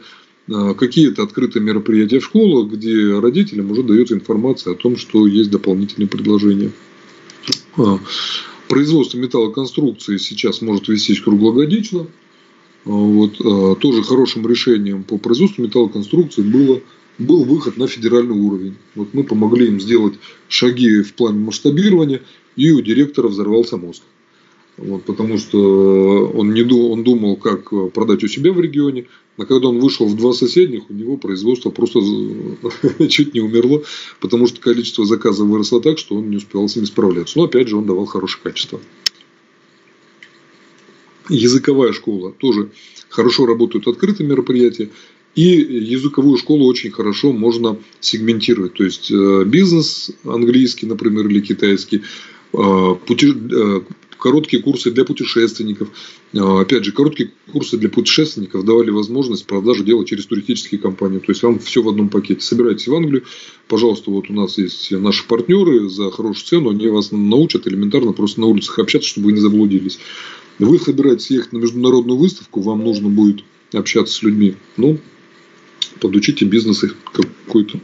э, какие-то открытые мероприятия в школах, где родителям уже дается информация о том, что есть дополнительные предложения. Производство металлоконструкции сейчас может вестись круглогодично. Вот, тоже хорошим решением по производству металлоконструкции было был выход на федеральный уровень. Вот мы помогли им сделать шаги в плане масштабирования, и у директора взорвался мозг. Вот, потому что он, не думал, он думал, как продать у себя в регионе, а когда он вышел в два соседних, у него производство просто *laughs* чуть не умерло, потому что количество заказов выросло так, что он не успевал с ними справляться. Но опять же он давал хорошее качество. Языковая школа тоже хорошо работают открытые мероприятия. И языковую школу очень хорошо можно сегментировать. То есть э, бизнес английский, например, или китайский, э. Э, короткие курсы для путешественников. Опять же, короткие курсы для путешественников давали возможность продажи дела через туристические компании. То есть вам все в одном пакете. Собирайтесь в Англию, пожалуйста, вот у нас есть наши партнеры за хорошую цену, они вас научат элементарно просто на улицах общаться, чтобы вы не заблудились. Вы собираетесь ехать на международную выставку, вам нужно будет общаться с людьми. Ну, подучите бизнес какую-то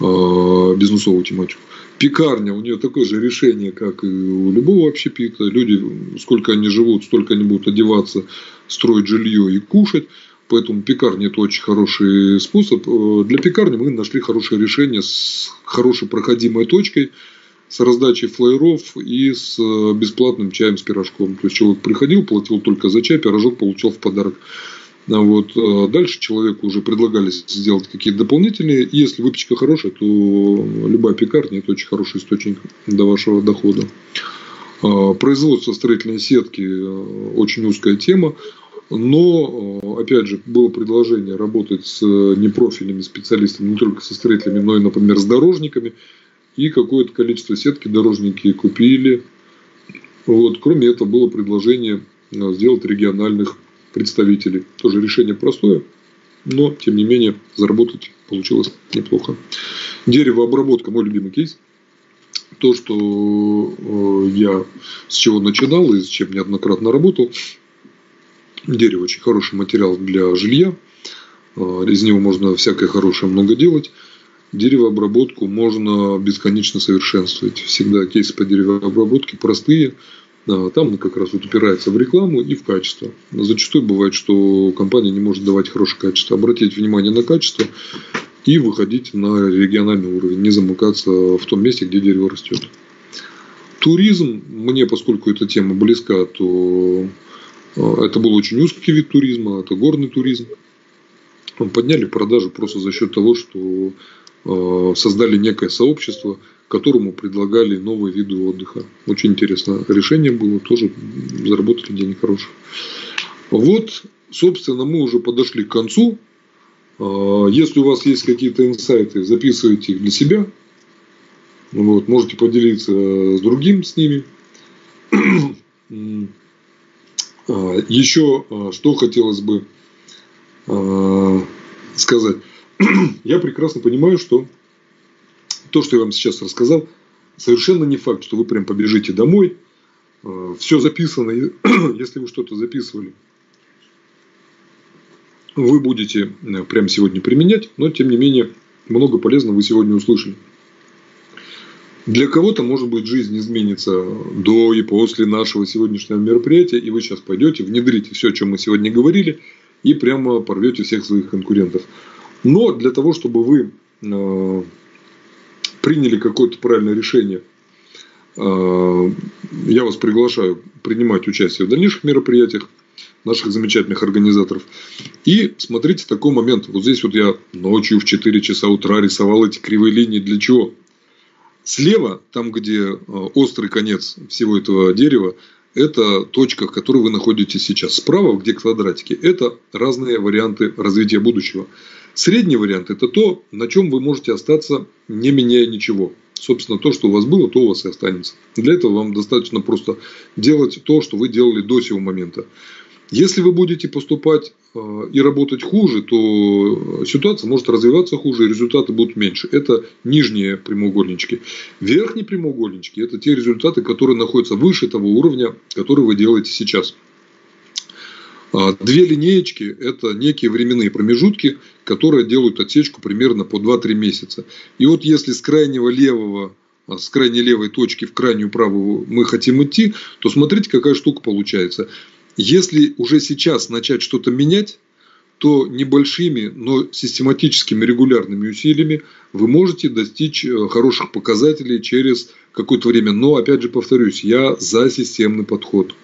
э, бизнесовую тематику. Пекарня, у нее такое же решение, как и у любого общепита. Люди, сколько они живут, столько они будут одеваться, строить жилье и кушать. Поэтому пекарня это очень хороший способ. Э, для пекарни мы нашли хорошее решение с хорошей проходимой точкой, с раздачей флайеров и с э, бесплатным чаем с пирожком. То есть человек приходил, платил только за чай, пирожок получал в подарок. Вот. Э, дальше человеку уже предлагали сделать какие-то дополнительные. Если выпечка хорошая, то любая пекарня – это очень хороший источник до вашего дохода. А, производство строительной сетки э, – очень узкая тема. Но, э, опять же, было предложение работать с непрофильными специалистами, не только со строителями, но и, например, с дорожниками. И какое-то количество сетки дорожники купили. Вот. Кроме этого, было предложение сделать региональных представителей. Тоже решение простое, но, тем не менее, заработать получилось неплохо. Деревообработка – мой любимый кейс. То, что э, я с чего начинал и с чем неоднократно работал. Дерево – очень хороший материал для жилья. Э, из него можно всякое хорошее много делать. Деревообработку можно бесконечно совершенствовать. Всегда кейсы по деревообработке простые – там как раз вот упирается в рекламу и в качество. Зачастую бывает, что компания не может давать хорошее качество. Обратить внимание на качество и выходить на региональный уровень, не замыкаться в том месте, где дерево растет. Туризм, мне, поскольку эта тема близка, то а, это был очень узкий вид туризма, это горный туризм. Подняли продажи просто за счет того, что а, создали некое сообщество, которому предлагали новые виды отдыха. Очень интересное решение было, тоже заработали денег хороших. Вот, собственно, мы уже подошли к концу. А, если у вас есть какие-то инсайты, записывайте их для себя. Вот, можете поделиться с другим с ними. А, Еще а, что хотелось бы сказать. Я прекрасно понимаю, что то, что я вам сейчас рассказал, совершенно не факт, что вы прям побежите домой. Э, Все записано. *clears throat* Если вы что-то записывали, вы будете э, прямо сегодня применять, но тем не менее много полезного вы сегодня услышали. Для кого-то, может быть, жизнь изменится до и после нашего сегодняшнего мероприятия, и вы сейчас пойдете, внедрите все, о чем мы сегодня говорили, и прямо порвете всех своих конкурентов. Но для того, чтобы вы э, приняли какое-то правильное решение, э, я вас приглашаю принимать участие в дальнейших мероприятиях наших замечательных организаторов. И смотрите такой момент. Вот здесь вот я ночью в 4 часа утра рисовал эти кривые линии. Для чего? Слева, там, где э, острый конец всего этого дерева, это точка, в которой вы находитесь сейчас. Справа, где квадратики, это разные варианты развития будущего. Средний вариант – это то, на чем вы можете остаться, не меняя ничего. Собственно, то, что у вас было, то у вас и останется. Для этого вам достаточно просто делать то, что вы делали до сего момента. Если вы будете поступать э, и работать хуже, то ситуация может развиваться хуже, и результаты будут меньше. Это нижние прямоугольнички. Верхние прямоугольнички – это те результаты, которые находятся выше того уровня, который вы делаете сейчас. А, две линеечки – это некие временные промежутки, которые делают отсечку примерно по 2-3 месяца. И вот если с крайнего левого а, с крайней левой точки в крайнюю правую мы хотим идти, то смотрите, какая штука получается. Если уже сейчас начать что-то менять, то небольшими, но систематическими регулярными усилиями вы можете достичь э, хороших показателей через какое-то время. Но, опять же, повторюсь, я за системный подход.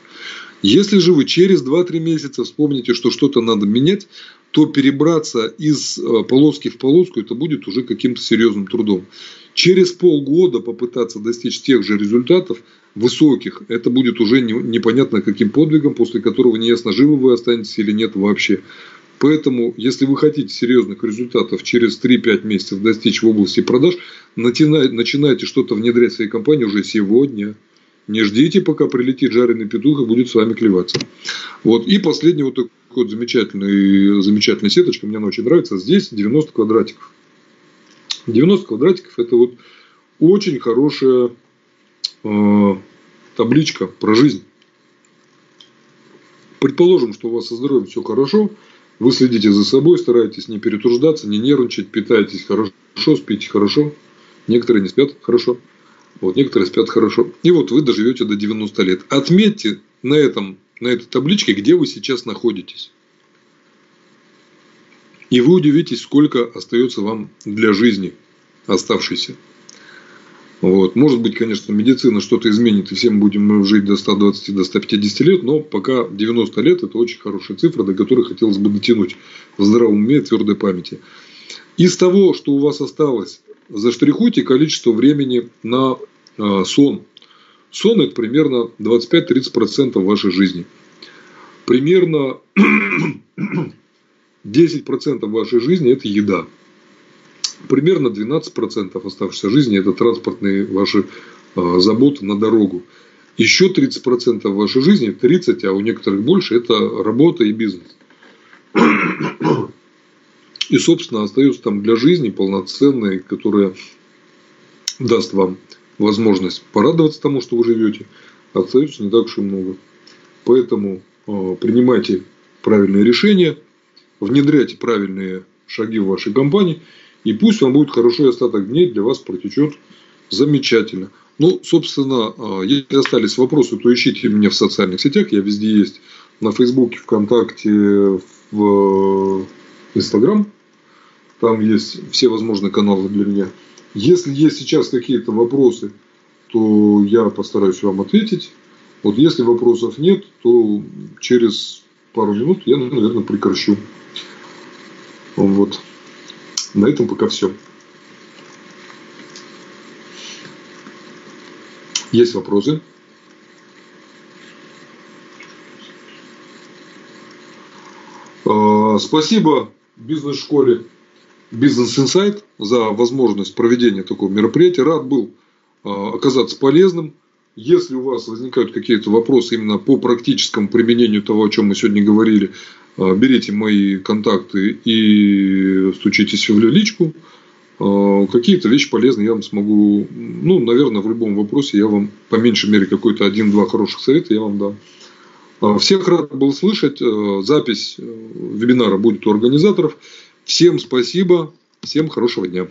Если же вы через 2-3 месяца вспомните, что что-то надо менять, то перебраться из э, полоски в полоску это будет уже каким-то серьезным трудом. Через полгода попытаться достичь тех же результатов высоких, это будет уже непонятно каким подвигом, после которого неясно, живы вы останетесь или нет вообще. Поэтому, если вы хотите серьезных результатов через 3-5 месяцев достичь в области продаж, начинайте что-то внедрять в своей компании уже сегодня. Не ждите, пока прилетит жареный петух и будет с вами клеваться. Вот. И последний вот такой вот замечательный, замечательная сеточка, мне она очень нравится. Здесь 90 квадратиков. 90 квадратиков это вот очень хорошая э, табличка про жизнь. Предположим, что у вас со здоровьем все хорошо, вы следите за собой, стараетесь не перетруждаться, не нервничать, питаетесь хорошо, спите хорошо. Некоторые не спят хорошо. Вот, некоторые спят хорошо. И вот вы доживете до 90 лет. Отметьте на, этом, на этой табличке, где вы сейчас находитесь. И вы удивитесь, сколько остается вам для жизни оставшейся. Вот. Может быть, конечно, медицина что-то изменит, и все мы будем жить до 120, до 150 лет, но пока 90 лет – это очень хорошая цифра, до которой хотелось бы дотянуть в здравом уме и твердой памяти. Из того, что у вас осталось, заштрихуйте количество времени на э, сон. Сон – это примерно 25-30% вашей жизни. Примерно *clears throat* 10% вашей жизни – это еда. Примерно 12% оставшейся жизни – это транспортные ваши э, заботы на дорогу. Еще 30% вашей жизни, 30, а у некоторых больше, это работа и бизнес. *clears throat* И, собственно, остается там для жизни полноценной, которая даст вам возможность порадоваться тому, что вы живете, остается не так уж и много. Поэтому э, принимайте правильные решения, внедряйте правильные шаги в вашей компании, и пусть вам будет хорошо и остаток дней для вас протечет замечательно. Ну, собственно, э, если остались вопросы, то ищите меня в социальных сетях. Я везде есть. На Фейсбуке, ВКонтакте, в Инстаграм. Там есть все возможные каналы для меня. Если есть сейчас какие-то вопросы, то я постараюсь вам ответить. Вот если вопросов нет, то через пару минут я, наверное, прекращу. Вот. На этом пока все. Есть вопросы? А, спасибо бизнес-школе Бизнес Инсайт за возможность проведения такого мероприятия. Рад был а, оказаться полезным. Если у вас возникают какие-то вопросы именно по практическому применению того, о чем мы сегодня говорили, а, берите мои контакты и стучитесь в личку. А, какие-то вещи полезные я вам смогу, ну, наверное, в любом вопросе я вам, по меньшей мере, какой-то один-два хороших совета я вам дам. Всех рад был слышать. Запись э, вебинара будет у организаторов. Всем спасибо, всем хорошего дня.